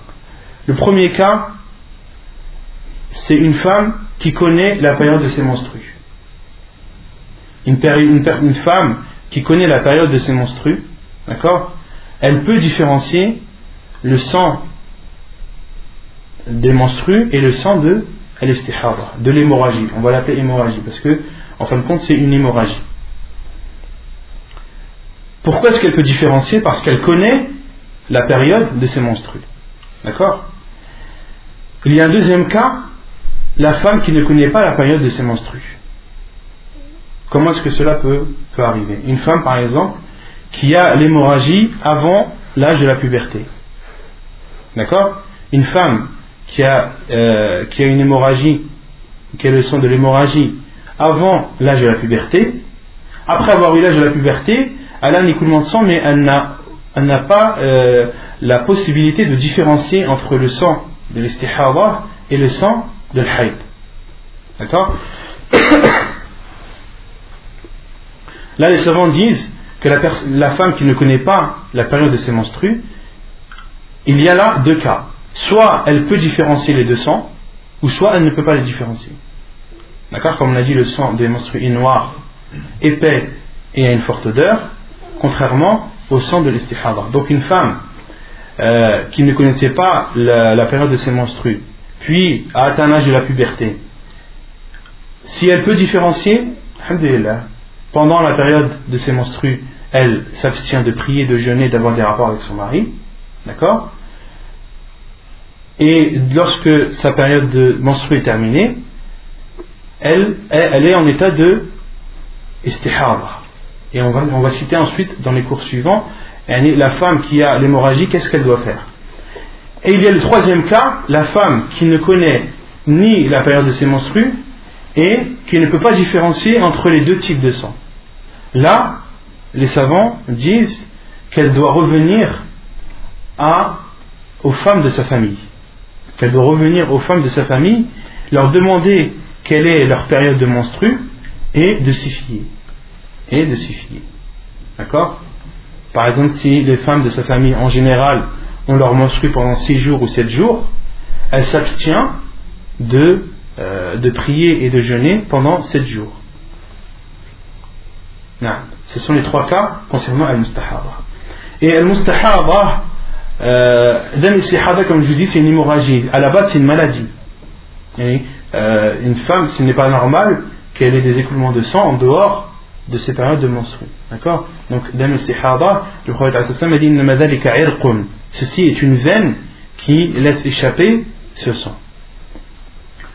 Le premier cas, c'est une femme qui connaît la période de ses menstrues. Une, femme qui connaît la période de ses menstrues, d'accord Elle peut différencier le sang des menstrues et le sang de de l'hémorragie. On va l'appeler hémorragie parce que, en fin de compte, c'est une hémorragie. Pourquoi est-ce qu'elle peut différencier? Parce qu'elle connaît la période de ses menstrues. D'accord? Il y a un deuxième cas, la femme qui ne connaît pas la période de ses menstrues. Comment est-ce que cela peut, peut arriver? Une femme, par exemple, qui a l'hémorragie avant l'âge de la puberté. D'accord? Une femme qui a, euh, qui a une hémorragie, qui a le son de l'hémorragie avant l'âge de la puberté, après avoir eu l'âge de la puberté, elle a un écoulement de sang, mais elle n'a, elle n'a pas euh, la possibilité de différencier entre le sang de l'istihara et le sang de l'haïd. D'accord Là, les savants disent que la, la, femme qui ne connaît pas la période de ses menstrues, il y a là deux cas soit elle peut différencier les deux sangs, ou soit elle ne peut pas les différencier. D'accord Comme on a dit, le sang des menstrues est noir, épais et a une forte odeur, contrairement au sang de l'istihada. Donc une femme euh, qui ne connaissait pas la, période de ses menstrues, puis a atteint l'âge de la puberté, si elle peut différencier, pendant la période de ses menstrues, elle s'abstient de prier, de jeûner, d'avoir des rapports avec son mari, d'accord? Et lorsque sa période de menstruée est terminée, elle, est en état de istihara. Et on va, on va citer ensuite dans les cours suivants la femme qui a l'hémorragie, qu'est-ce qu'elle doit faire? Et il y a le troisième cas, la femme qui ne connaît ni la période de ses menstrues et qui ne peut pas différencier entre les deux types de sang. Là, les savants disent qu'elle doit revenir à, aux femmes de sa famille qu'elle doit revenir aux femmes de sa famille, leur demander quelle est leur période de menstru et de s'y fier. Et de s'y fier. D'accord? Par exemple, si les femmes de sa famille en général ont leur menstru pendant 6 jours ou 7 jours, elle s'abstient de, euh, de prier et de jeûner pendant 7 jours. Non. Ce sont les trois cas concernant al-mustahaba. Et al-mustahaba, euh, comme je vous dis, c'est une hémorragie. À la base, c'est une maladie. Euh, une femme, ce n'est pas normal qu'elle ait des écoulements de sang en dehors de ces périodes de menstrues. D'accord? Donc, dam le prophète a dit Ceci est une veine qui laisse échapper ce sang.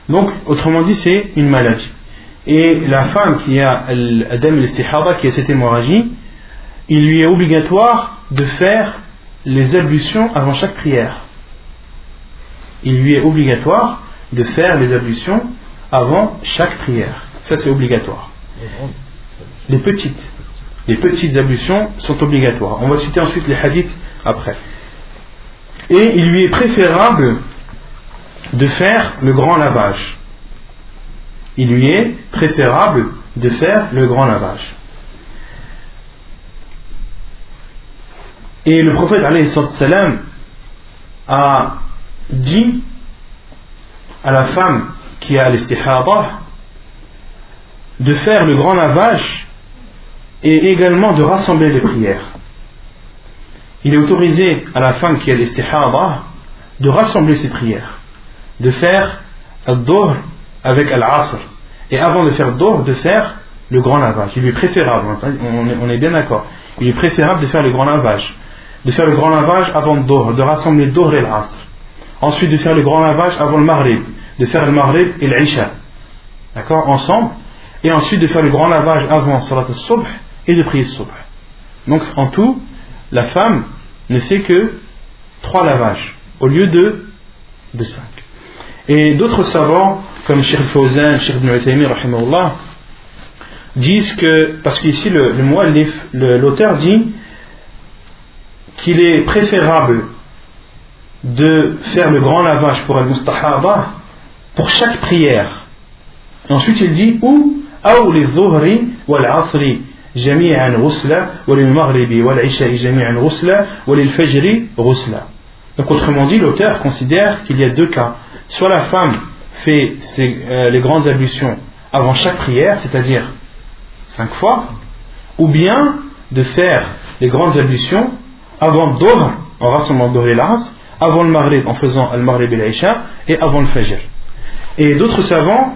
Donc, autrement dit, c'est une maladie. Et la femme qui a l'adam qui a cette hémorragie, il lui est obligatoire de faire les ablutions avant chaque prière. Il lui est obligatoire de faire les ablutions avant chaque prière. Ça, c'est obligatoire. Les petites. Les ablutions sont obligatoires. On va citer ensuite les hadiths après. Et il lui est préférable de faire le grand lavage. Il lui est préférable de faire le grand lavage. Et le prophète salam a dit à la femme qui a l'istihada de faire le grand lavage et également de rassembler les prières. Il est autorisé à la femme qui a l'istihada de rassembler ses prières, de faire al-dohr avec al-asr et avant de faire dohr de faire le grand lavage. Il est préférable, on est bien d'accord, il est préférable de faire le grand lavage de faire le grand lavage avant Dohr, de rassembler le Dohr et l'Asr. Ensuite, de faire le grand lavage avant le Maghrib, de faire le Maghrib et l'Isha. D'accord? Ensemble. et ensuite de faire le grand lavage avant salat al-subh et de prier subh. Donc en tout, la femme ne fait que trois lavages au lieu de, de cinq. Et d'autres savants, comme Sheikh Fawzan, Sheikh Ibn Utaymi, disent que, parce qu'ici le, le l'auteur dit qu'il est préférable de faire le grand lavage pour Al-Mustahaba pour chaque prière. Et ensuite il dit ou ou les dhuhri wal asri جميعا غسلا وللمغرب والعشاء جميعا غسلا وللفجر غسلا Donc autrement dit, l'auteur considère qu'il y a deux cas. Soit la femme fait ses, euh, les grandes ablutions avant chaque prière, c'est-à-dire cinq fois, ou bien de faire les grandes ablutions avant Dohr, en rassemblant Dohr et l'As, avant le Maghrib en faisant Al-Maghrib et l'Aïcha, et avant le Fajr. Et d'autres savants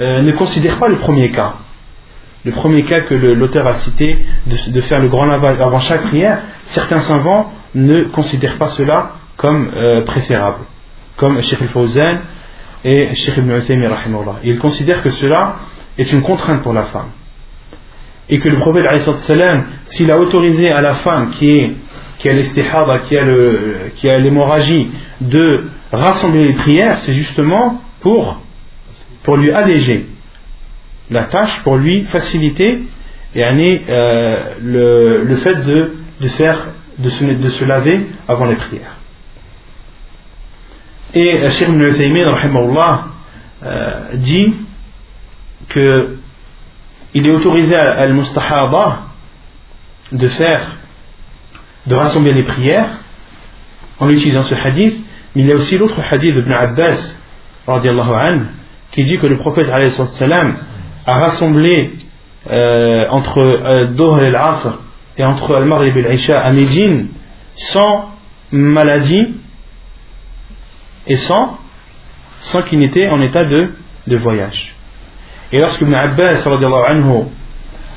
euh, ne considèrent pas le premier cas. Le premier cas que l'auteur a cité, de, faire le grand lavage. Avant chaque prière, certains savants ne considèrent pas cela comme euh, préférable, comme Sheikh al-Fawzan et Sheikh ibn Uthaymi Ils considèrent que cela est une contrainte pour la femme. Et que le prophète, s'il a autorisé à la femme qui est qui a l'istihada, qui a l'hémorragie, de rassembler les prières, c'est justement pour, pour lui alléger la tâche, pour lui faciliter et euh, le, le fait de, de faire de se, de se laver avant les prières. Et euh, Cheikh Ibn euh, dit que il est autorisé à al-mustahaba de faire de rassembler les prières en utilisant ce hadith, mais il y a aussi l'autre hadith d'Ibn Abbas anhu, qui dit que le prophète a rassemblé euh, entre euh, Dohr et l'Asr et entre Al-Maghrib et l'Isha à Médine sans maladie et sans, sans qu'il n'était en état de, voyage. Et lorsque Ibn Abbas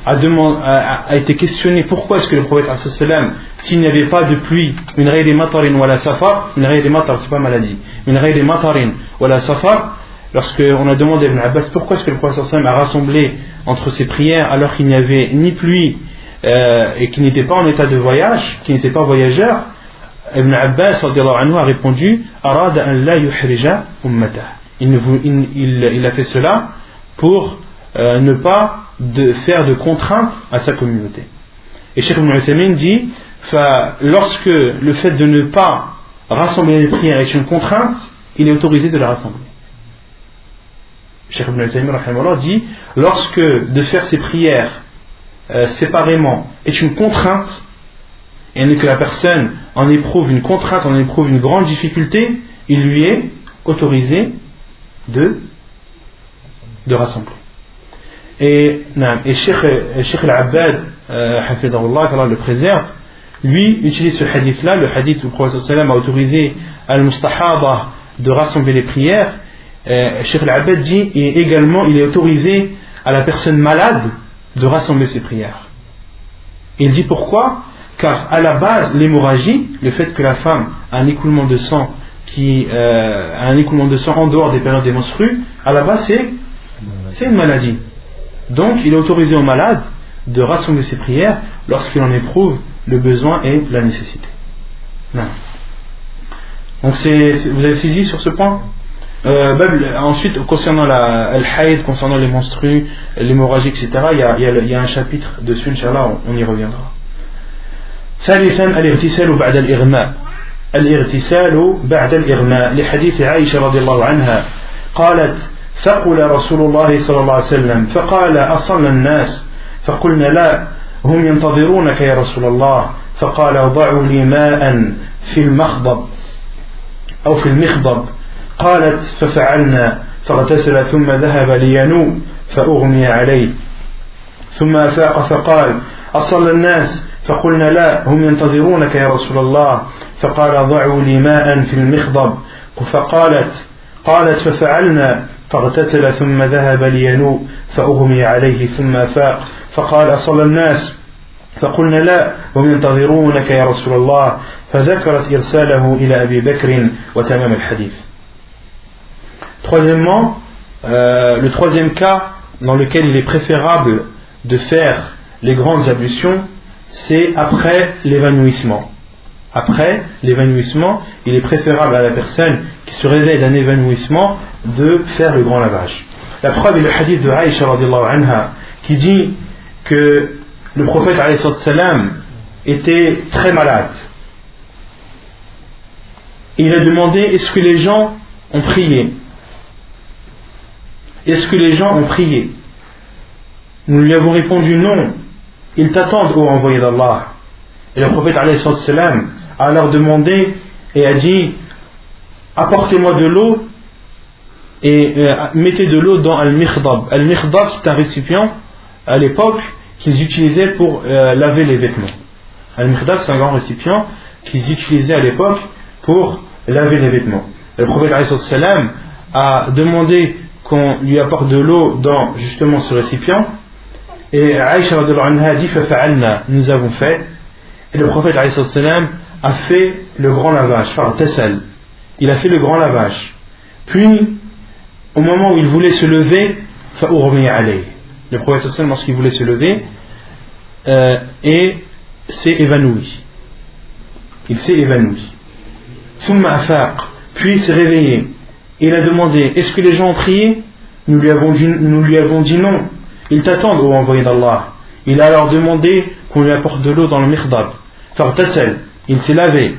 a, a, a, été questionné pourquoi est-ce que le prophète s'il n'y avait pas de pluie une de matarin ou la safar une de matar c'est pas maladie une de matarin ou la safar lorsqu'on a demandé à Ibn Abbas pourquoi est-ce que le prophète a rassemblé entre ses prières alors qu'il n'y avait ni pluie euh, et qu'il n'était pas en état de voyage qu'il n'était pas voyageur Ibn Abbas anhu, a répondu il, il, il, a fait cela pour euh, ne pas faire de contraintes à sa communauté. Et Cheikh Ibn Uthaymin dit lorsque le fait de ne pas rassembler les prières est une contrainte, il est autorisé de la rassembler. Cheikh Ibn Uthaymin dit lorsque de faire ses prières euh, séparément est une contrainte, et que la personne en éprouve une contrainte, en éprouve une grande difficulté, il lui est autorisé de, de rassembler. Et, et Sheikh, al-Abbad, euh, le préserve, lui utilise ce hadith-là, le hadith où le prophète a autorisé al-mustahaba de rassembler les prières. Euh, Sheikh al-Abbad dit également il est autorisé à la personne malade de rassembler ses prières. Il dit pourquoi? Car à la base, l'hémorragie, le fait que la femme a un écoulement de sang qui euh, a un écoulement de sang en dehors des périodes des menstrues, à la base c'est une maladie. Donc il est autorisé aux malades de rassembler ses prières lorsqu'il en éprouve le besoin et la nécessité. Donc vous avez saisi sur ce point? euh, ensuite, concernant la haïd, concernant les menstrues, l'hémorragie, etc., il y, a, il, y a, un chapitre dessus, Inch'Allah, on, on y reviendra. ثالثا الاغتسال بعد الإغماء الاغتسال بعد الإغماء لحديث عائشة رضي الله عنها قالت فقل رسول الله صلى الله عليه وسلم فقال أصلى الناس فقلنا لا هم ينتظرونك يا رسول الله فقال ضعوا لي ماء في المخضب أو في المخضب قالت ففعلنا فاغتسل ثم ذهب لينوء فأغمي عليه. ثم أفاق فقال أصلى الناس؟ فقلنا لا هم ينتظرونك يا رسول الله. فقال ضعوا لي ماء في المخضب. فقالت قالت ففعلنا فاغتسل ثم ذهب لينوء فأغمي عليه ثم فاق فقال أصل الناس؟ فقلنا لا هم ينتظرونك يا رسول الله. فذكرت إرساله إلى أبي بكر وتمام الحديث. Troisièmement, euh, le troisième cas dans lequel il est préférable de faire les grandes ablutions, c'est après l'évanouissement. Après l'évanouissement, il est préférable à la personne qui se réveille d'un évanouissement de faire le grand lavage. La preuve est le hadith de Aïcha anha, qui dit que le prophète salam était très malade. Il a demandé est-ce que les gens ont prié? Est-ce que les gens ont prié Nous lui avons répondu non. Ils t'attendent, ô envoyé d'Allah. Et le prophète a leur demandé et a dit apportez-moi de l'eau et euh, mettez de l'eau dans al-mikhdab. Al-mikhdab, c'est un récipient à l'époque qu'ils utilisaient pour euh, laver les vêtements. Al-mikhdab, c'est un grand récipient qu'ils utilisaient à l'époque pour laver les vêtements. Le prophète a demandé qu'on lui apporte de l'eau dans justement ce récipient. Et Aïcha a dit Nous avons fait. Et le prophète a fait le grand lavage, Il a fait le grand lavage. Puis, au moment où il voulait se lever, le prophète lorsqu'il voulait se lever, euh, et s'est évanoui. Il s'est évanoui. Puis il s'est réveillé. Il a demandé Est-ce que les gens ont prié nous lui, avons dit, non. Ils t'attendent, ô envoyé d'Allah. Il a alors demandé qu'on lui apporte de l'eau dans le mirdab. Il s'est lavé.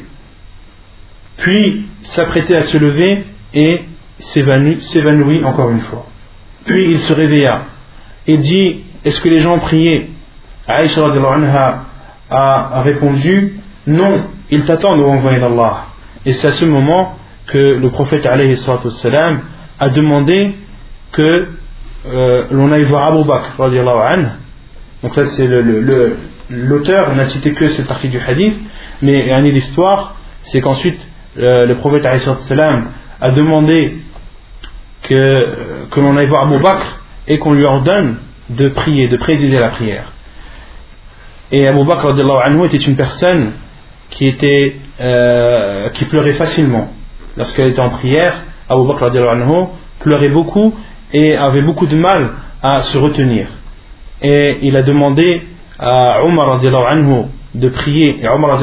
Puis s'apprêtait à se lever et s'évanouit encore une fois. Puis il se réveilla et dit Est-ce que les gens ont prié Aïcha a répondu Non, ils t'attendent, ô envoyé d'Allah. Et c'est à ce moment que le prophète a demandé que euh, l'on aille voir Abu Bakr. Donc là, c'est l'auteur, le, n'a cité que cette partie du hadith, mais l'histoire, c'est qu'ensuite euh, le prophète a demandé que, l'on aille voir Abu Bakr et qu'on lui ordonne de prier, de présider la prière. Et Abu Bakr était une personne qui, euh, qui pleurait facilement. Lorsqu'elle était en prière, Abu Bakr pleurait beaucoup et avait beaucoup de mal à se retenir. Et il a demandé à Omar de prier. Et Omar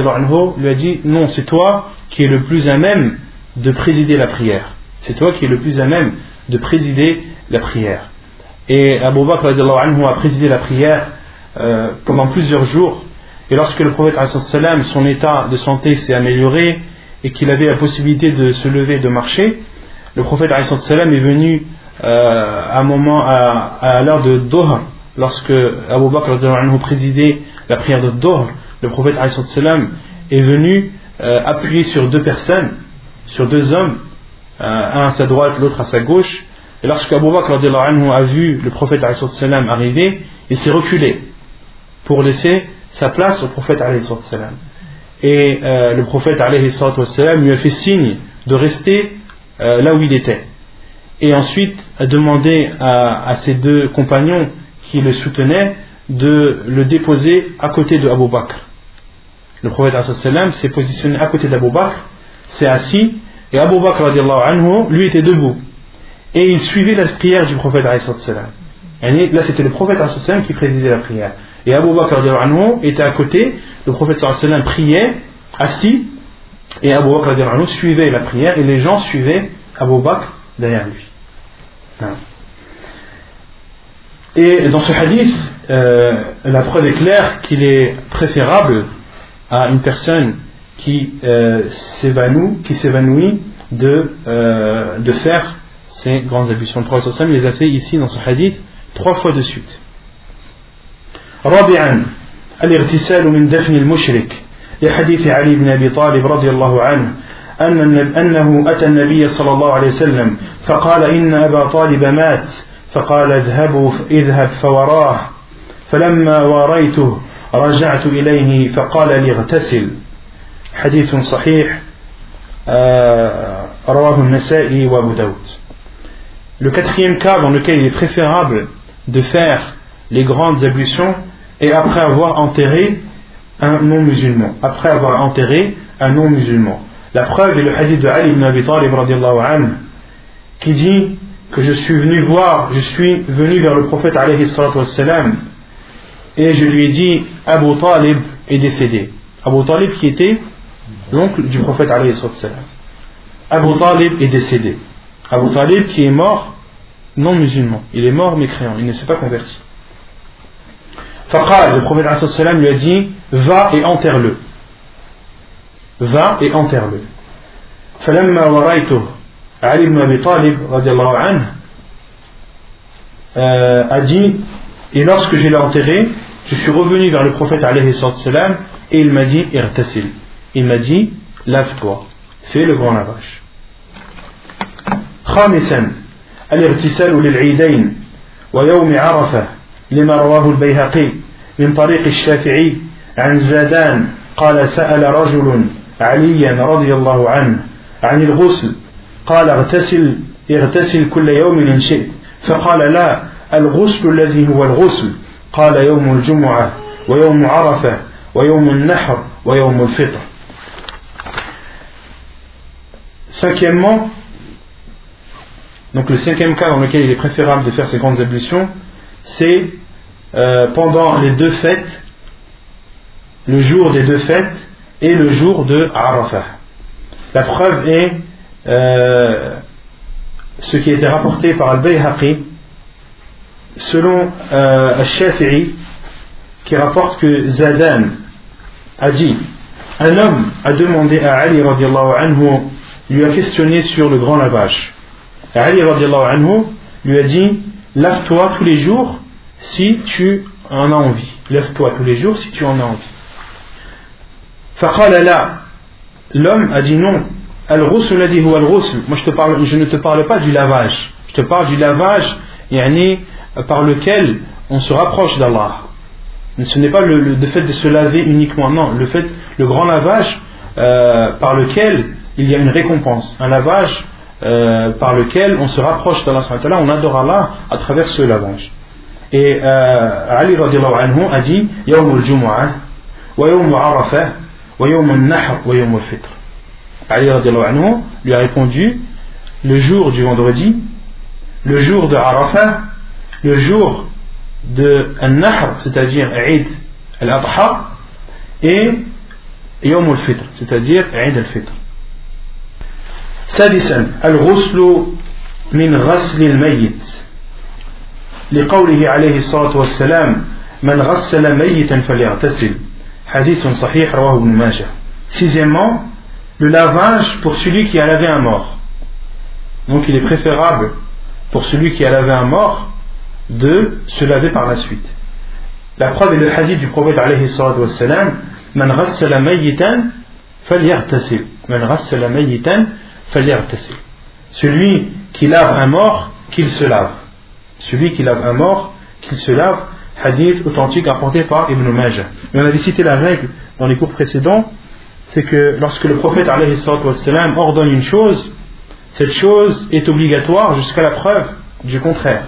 lui a dit Non, c'est toi qui es le plus à même de présider la prière. C'est toi qui es le plus à même de présider la prière. Et Abu Bakr a présidé la prière euh, pendant plusieurs jours et lorsque le prophète, son état de santé s'est amélioré et qu'il avait la possibilité de se lever et de marcher, le prophète est venu euh, à un moment, à, l'heure de Dohr, lorsque Abu Bakr présidait la prière de Dohr, le prophète est venu euh, appuyer sur deux personnes, sur deux hommes, euh, un à sa droite, l'autre à sa gauche. Et lorsque Abu Bakr a vu le prophète arriver, il s'est reculé pour laisser sa place au prophète et euh, le prophète lui a fait signe de rester euh, là où il était. Et ensuite a demandé à, ses deux compagnons qui le soutenaient de le déposer à côté de Abu Bakr. Le prophète s'est positionné à côté d'Abu Bakr s'est assis et Abu Bakr anhu, lui était debout. Et il suivait la prière du prophète là c'était le prophète qui présidait la prière et Abu Bakr était à côté, le prophète priait, assis, et Abu Bakr suivait la prière, et les gens suivaient Abu Bakr derrière lui. Hein. Et dans ce hadith, euh, la preuve est claire qu'il est préférable à une personne qui euh, s'évanouit de, euh, de faire ces grandes ablutions. Le prophète les a fait ici dans ce hadith trois fois de suite. رابعا الاغتسال من دفن المشرك. لحديث علي بن أبي طالب رضي الله عنه أن أنه أتى النبي صلى الله عليه وسلم فقال إن أبا طالب مات فقال اذهبوا اذهب فوراه. فلما واريته رجعت إليه فقال لي اغتسل. حديث صحيح رواه النسائي وأبو داود. Le quatrième cas dans lequel il est préférable de faire les grandes ablutions et après avoir enterré un non-musulman. Après avoir enterré un non-musulman. La preuve est le hadith de Ali ibn Abi Talib qui dit que je suis venu voir, je suis venu vers le prophète alayhi wassalam, et je lui ai dit Abu Talib est décédé. Abu Talib qui était l'oncle du prophète alayhi wassalam. Abu Talib est décédé. Abu Talib qui est mort non musulman. Il est mort mécréant, il ne s'est pas converti. Faqal, le prophète alayhi wassalam lui a dit Va et enterre-le. Va et enterre-le. فلما ورأيته Ali ibn Abi Talib anhu, euh, a dit et lorsque je l'ai enterré je suis revenu vers le prophète alayhi salam et il m'a dit irtasil il m'a dit lave-toi fais le grand lavage خامسا الاغتسال للعيدين ويوم عرفة لما رواه البيهقي من طريق الشافعي عن زادان قال سأل رجل عليا رضي الله عنه عن الغسل قال اغتسل اغتسل كل يوم إن شئت فقال لا الغسل الذي هو الغسل. قال يوم الجمعة ويوم عرفة ويوم النحر ويوم الفطر. Cinquièmement, donc le cinquième cas dans lequel il est préférable de faire ces grandes ablutions, c'est euh, pendant les deux fêtes, le jour des deux fêtes et le jour de Arafah. La preuve est euh, ce qui été rapporté par Al-Bayhaqi, selon euh, Al-Shafi'i, qui rapporte que Zadan a dit un homme a demandé à Ali anhu, lui a questionné sur le grand lavage. Ali anhu lui a dit lave-toi tous les jours si tu en as envie. Lève-toi tous les jours si tu en as envie. L'homme a dit non, Al-Ghusl dit ou Al-Ghusl. Moi je, ne te parle pas du lavage. Je te parle du lavage yani, par lequel on se rapproche d'Allah. Ce n'est pas le, le, fait de se laver uniquement, non. Le fait, le grand lavage euh, par lequel il y a une récompense. Un lavage euh, par lequel on se rapproche d'Allah, on adore Allah à travers ce lavage. Et euh, Ali anhu a dit Yawm al-Jumu'ah, wa Yawm al-Arafah, wa Yawm al-Nahr, wa Yawm al-Fitr. Ali anhu lui a répondu le jour du vendredi, le jour de Arafat, le jour de Al-Nahr, c'est-à-dire Eid al-Adha, et Yom al-Fitr, c'est-à-dire Eid al-Fitr. سادسا الغسل من غسل الميت لقوله عليه الصلاة والسلام من غسل ميتا فليغتسل حديث صحيح رواه ابن ماجه sixièmement le lavage pour celui qui a lavé un mort. Donc il est préférable pour celui qui a lavé un mort de se laver par la suite. La preuve est le hadith du prophète alayhi salatu wassalam Man ghassala mayyitan falyartasil. Man ghassala mayyitan falyartasil. Celui qui lave un mort, qu'il se lave. Celui qui lave un mort, qu'il se lave. Hadith authentique apporté par Ibn Majah. Mais on avait cité la règle dans les cours précédents c'est que lorsque le prophète wassalam, ordonne une chose, cette chose est obligatoire jusqu'à la preuve du contraire.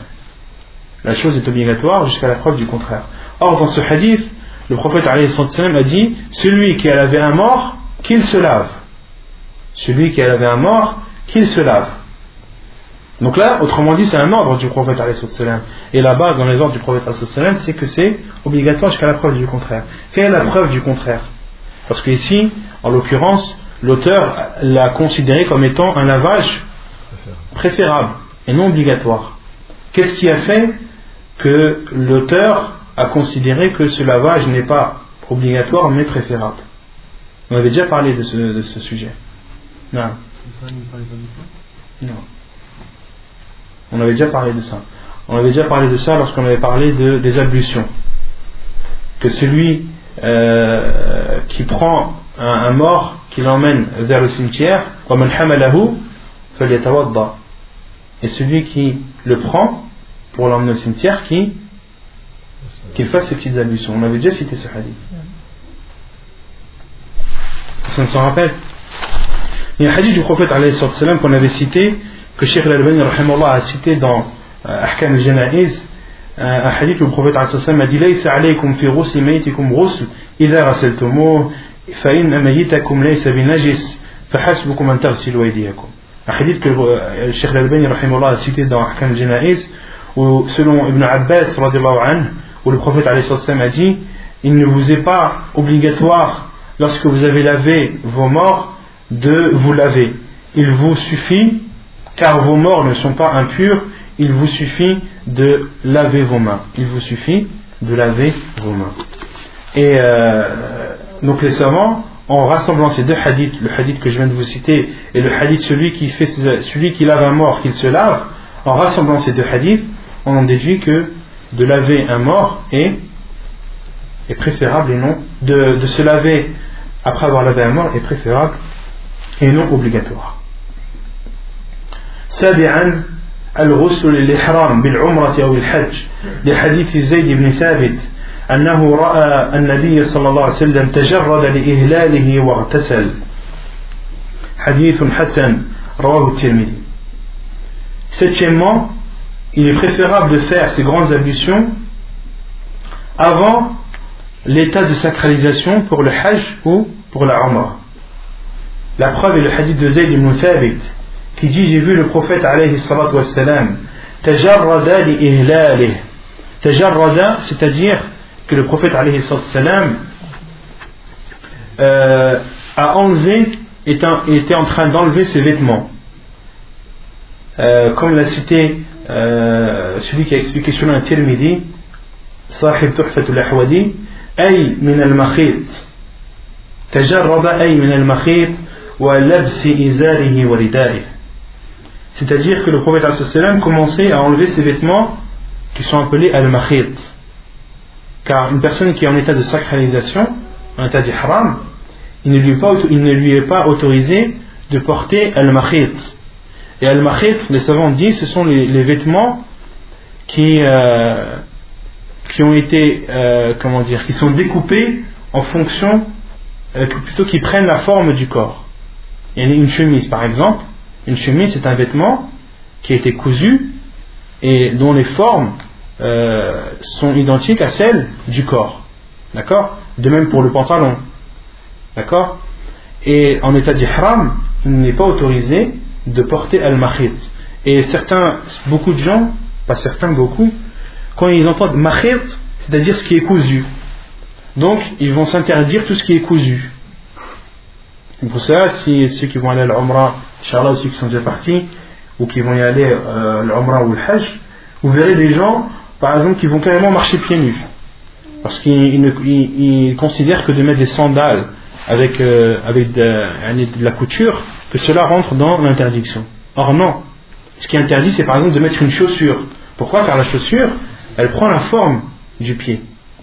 La chose est obligatoire jusqu'à la preuve du contraire. Or, dans ce hadith, le prophète wassalam, a dit Celui qui a lavé un mort, qu'il se lave. Celui qui a lavé un mort, qu'il se lave. Donc là, autrement dit, c'est un ordre du prophète. Et la base dans les ordres du prophète c'est que c'est obligatoire jusqu'à la preuve du contraire. Quelle est la preuve du contraire? Parce que ici, en l'occurrence, l'auteur l'a considéré comme étant un lavage préférable et non obligatoire. Qu'est-ce qui a fait que l'auteur a considéré que ce lavage n'est pas obligatoire mais préférable? On avait déjà parlé de ce, sujet. Non. Non. On avait déjà parlé de ça. On avait déjà parlé de ça lorsqu'on avait parlé de, des ablutions. Que celui euh, qui prend un, mort qui l'emmène vers le cimetière, et celui qui le prend pour l'emmener au cimetière, qui qu'il fasse ses petites ablutions. On avait déjà cité ce hadith. Ça ne s'en rappelle Il y a un hadith du prophète qu'on avait cité, que Sheikh Al-Albani a cité dans euh, Ahkam al-Jana'iz, euh, un hadith où le prophète a dit ليس عليكم في غسل ميتكم غسل إذا غسلتموه فإن ميتكم ليس بنجس فحسبكم أن تغسلوا أيديكم Un hadith que euh, Sheikh Al-Albani a cité dans Hakam Janaïs, où selon Ibn Abbas, où le prophète a dit Il ne vous est pas obligatoire, lorsque vous avez lavé vos morts, de vous laver. Il vous suffit, car vos morts ne sont pas impurs, il vous suffit de laver vos mains. Il vous suffit de laver vos mains. Et euh, donc les savants, en rassemblant ces deux hadiths, le hadith que je viens de vous citer et le hadith celui qui celui qui lave un mort, qu'il se lave, en rassemblant ces deux hadiths, on en déduit que de laver un mort est, est préférable et non de se laver après avoir lavé un mort est préférable et non obligatoire. سابعا الغسل للإحرام بالعمرة أو الحج لحديث زيد بن ثابت أنه رأى النبي صلى الله عليه وسلم تجرد لإهلاله واغتسل حديث حسن رواه الترمذي Septièmement, il est préférable de faire ces grandes ablutions avant l'état de sacralisation pour le Hajj ou pour la Umrah. La preuve est le hadith de Zayd ibn Thabit qui dit J'ai vu le prophète alayhi salatu wassalam tajarrada li ihlalih. Tajarrada, c'est-à-dire que le prophète alayhi salatu wassalam euh, a enlevé, était en train d'enlever ses vêtements. Euh, comme l'a cité euh, celui qui a expliqué sur un tirmidhi, صاحب تحفة الأحوذي أي من المخيط تجرد أي من المخيط ولبس إزاره وردائه c'est-à-dire que le prophète commençait à enlever ses vêtements qui sont appelés al-makhit. Car une personne qui est en état de sacralisation, en état d'ihram, il, il ne lui est pas autorisé de porter al-makhit. Et al-makhit, les savants disent, ce sont les, vêtements qui, euh, qui ont été, euh, comment dire, qui sont découpés en fonction, euh, plutôt qui prennent la forme du corps. Il y a une chemise par exemple, une chemise, c'est un vêtement qui a été cousu et dont les formes euh, sont identiques à celles du corps. D'accord? De même pour le pantalon. D'accord? Et en état d'ihram, il n'est pas autorisé de porter al-mahit. Et certains, beaucoup de gens, pas certains, beaucoup, quand ils entendent mahit, c'est-à-dire ce qui est cousu. Donc, ils vont s'interdire tout ce qui est cousu. Pour cela, si ceux qui vont aller à l'Umrah Inch'Allah aussi qui sont déjà partis ou qui vont y aller euh, l'Umrah ou le Hajj, vous verrez des gens, par exemple, qui vont carrément marcher pieds nus. Parce qu'ils considèrent que de mettre des sandales avec, euh, de, la couture, que cela rentre dans l'interdiction. Or non. Ce qui interdit, c'est par exemple de mettre une chaussure. Pourquoi Car la chaussure, elle prend la forme du pied.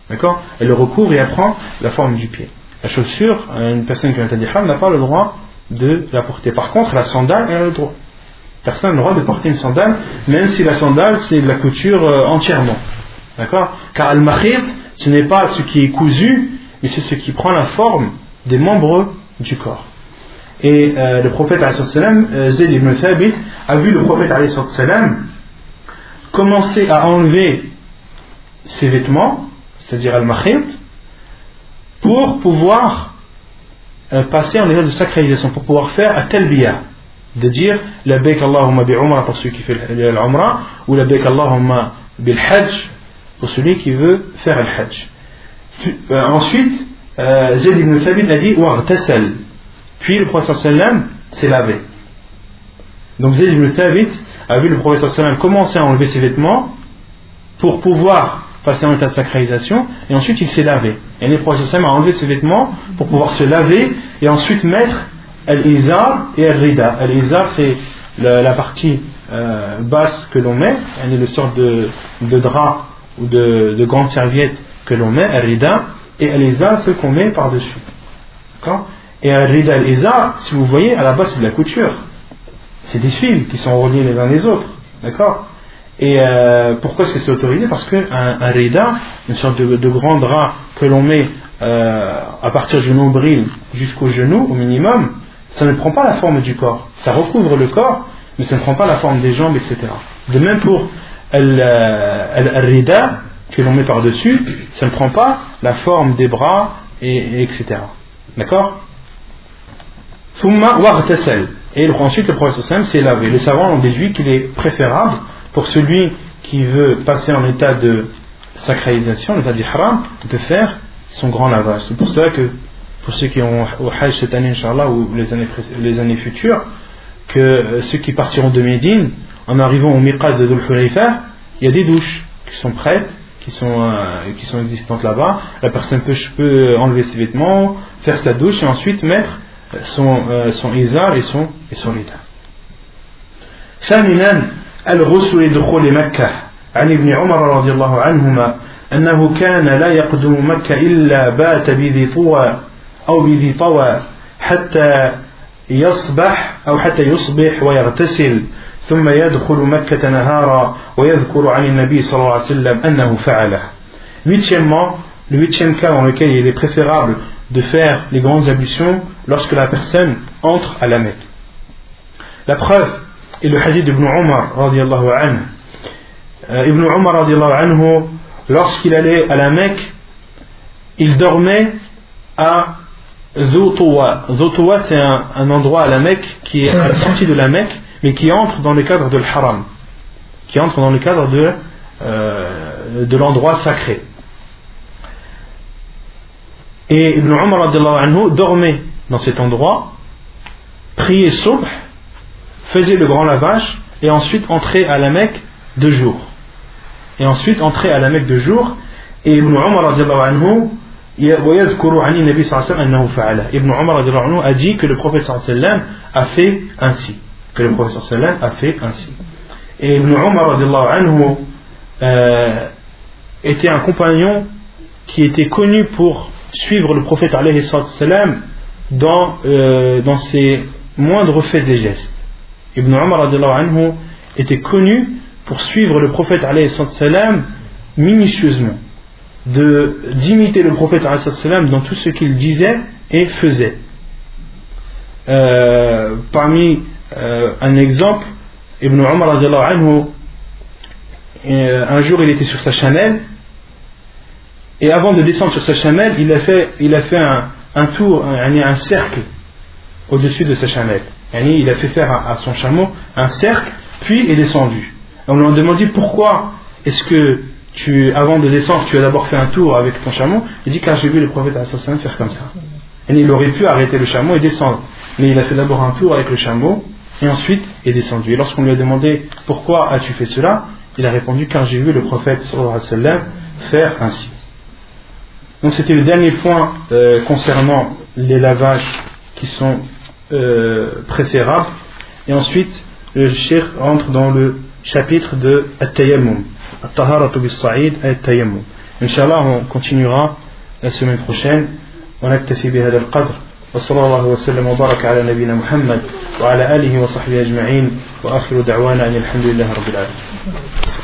D'accord? Elle le recouvre et elle prend la forme du pied. La chaussure, une personne qui a interdit n'a pas le droit de la porter. Par contre, la sandale, elle a le droit. Personne n'a le droit de porter une sandale, même si la sandale, c'est de la couture euh, entièrement. D'accord? Car al-mahir, ce n'est pas ce qui est cousu, mais c'est ce qui prend la forme des membres du corps. Et euh, le prophète, euh, Zayd ibn Thabit, a vu le prophète, commencer à enlever ses vêtements, c'est-à-dire al-mahir, pour pouvoir euh, passer en état de sacralisation pour pouvoir faire un talbiya. De dire la baik Allahumma bi umrah pour celui qui fait l'umrah ou la baik Allahumma bil hajj pour celui qui veut faire le hajj. Euh, ensuite euh, Zayd ibn Thabit a dit waghtasal. Puis le prophète sallam s'est lavé. Donc Zayd ibn Thabit a vu le prophète sallam commencer à enlever ses vêtements pour pouvoir passer en état de sacralisation, et ensuite il s'est lavé. Et le prophète a enlevé ses vêtements pour pouvoir se laver et ensuite mettre al-izar et al-rida. Al-izar, c'est la, partie euh, basse que l'on met, elle est le sort de, drap ou de, de grande serviette que l'on met, al-rida, et al-izar, ce qu'on met par-dessus. Et al-rida, al-izar, si vous voyez, à la base c'est de la couture. C'est des fils qui sont reliés les uns les autres. D'accord? Et euh, pourquoi est-ce que c'est autorisé? Parce qu'un un rida, une sorte de, grand drap que l'on met euh, à partir du nombril jusqu'au genou, au minimum, ça ne prend pas la forme du corps. Ça recouvre le corps, mais ça ne prend pas la forme des jambes, etc. De même pour le euh, rida que l'on met par-dessus, ça ne prend pas la forme des bras, et, etc. D'accord? Et ensuite, le prophète s'est lavé. Les savants ont déduit qu'il est préférable pour celui qui veut passer en état de sacralisation, l'état du haram, de faire son grand lavage. C'est pour cela que, pour ceux qui ont au Hajj cette année, Inch'Allah, ou les années, les années futures, que euh, ceux qui partiront de Médine, en arrivant au Miqat de Dhul il y a des douches qui sont prêtes, qui sont, euh, qui sont existantes là-bas. La personne peut, peut enlever ses vêtements, faire sa douche et ensuite mettre son, euh, son et son, et son rida. الغسل لدخول مكة عن ابن عمر رضي الله عنهما أنه كان لا يقدم مكة إلا بات بذي طوى أو بذي طوى حتى يصبح أو حتى يصبح ويغتسل ثم يدخل مكة نهارا ويذكر عن النبي صلى الله عليه وسلم أنه فعله Huitièmement, le huitième cas dans lequel il est préférable de faire les grandes ablutions lorsque la personne entre à la Mecque. La preuve est le hadith d'Ibn Umar radiallahu anhu. Euh, Ibn Umar radiallahu anhu, lorsqu'il allait à la Mecque, il dormait à Zoutoua. Zoutoua, c'est un, endroit à la Mecque qui est à la sortie de la Mecque, mais qui entre dans le cadre de l'Haram, qui entre dans le cadre de, euh, de l'endroit sacré. Et Ibn Umar anhu, dormait dans cet endroit, priait subh, faisait le grand lavage, et ensuite entrait à la Mecque deux jours. Et ensuite entrait à la Mecque deux jours, et Ibn Umar anhu, Ibn Umar a dit que le prophète a fait ainsi. Que le prophète a fait ainsi. Et Ibn Umar anhu, euh, était un compagnon qui était connu pour suivre le prophète salam dans, euh, dans ses moindres faits et gestes. Ibn Umar anhu était connu pour suivre le prophète salam minutieusement, d'imiter le prophète salam dans tout ce qu'il disait et faisait. Euh, parmi euh, un exemple, Ibn Umar anhu, un jour il était sur sa chamelle et avant de descendre sur sa chamelle, il a fait, un tour, un, un cercle au-dessus de sa chamelle. Il a fait faire à, son chameau un cercle, puis est descendu. On lui a demandé pourquoi est-ce que tu, avant de descendre, tu as d'abord fait un tour avec ton chameau? Il dit car j'ai vu le prophète faire comme ça. Et il aurait pu arrêter le chameau et descendre. Mais il a fait d'abord un tour avec le chameau et ensuite est descendu. Et lorsqu'on lui a demandé pourquoi as-tu fait cela, il a répondu car j'ai vu le prophète faire ainsi. Donc c'était le dernier point euh, concernant les lavages qui sont euh, préférables. Et ensuite, le cheikh rentre dans le chapitre de At-Tayammum. At-Taharatu bis-Sa'id At-Tayammum. Inch'Allah, on continuera la semaine prochaine. ونكتفي بهذا القدر وصلى الله وسلم وبارك على نبينا محمد وعلى آله وصحبه أجمعين وآخر دعوانا أن الحمد لله رب العالمين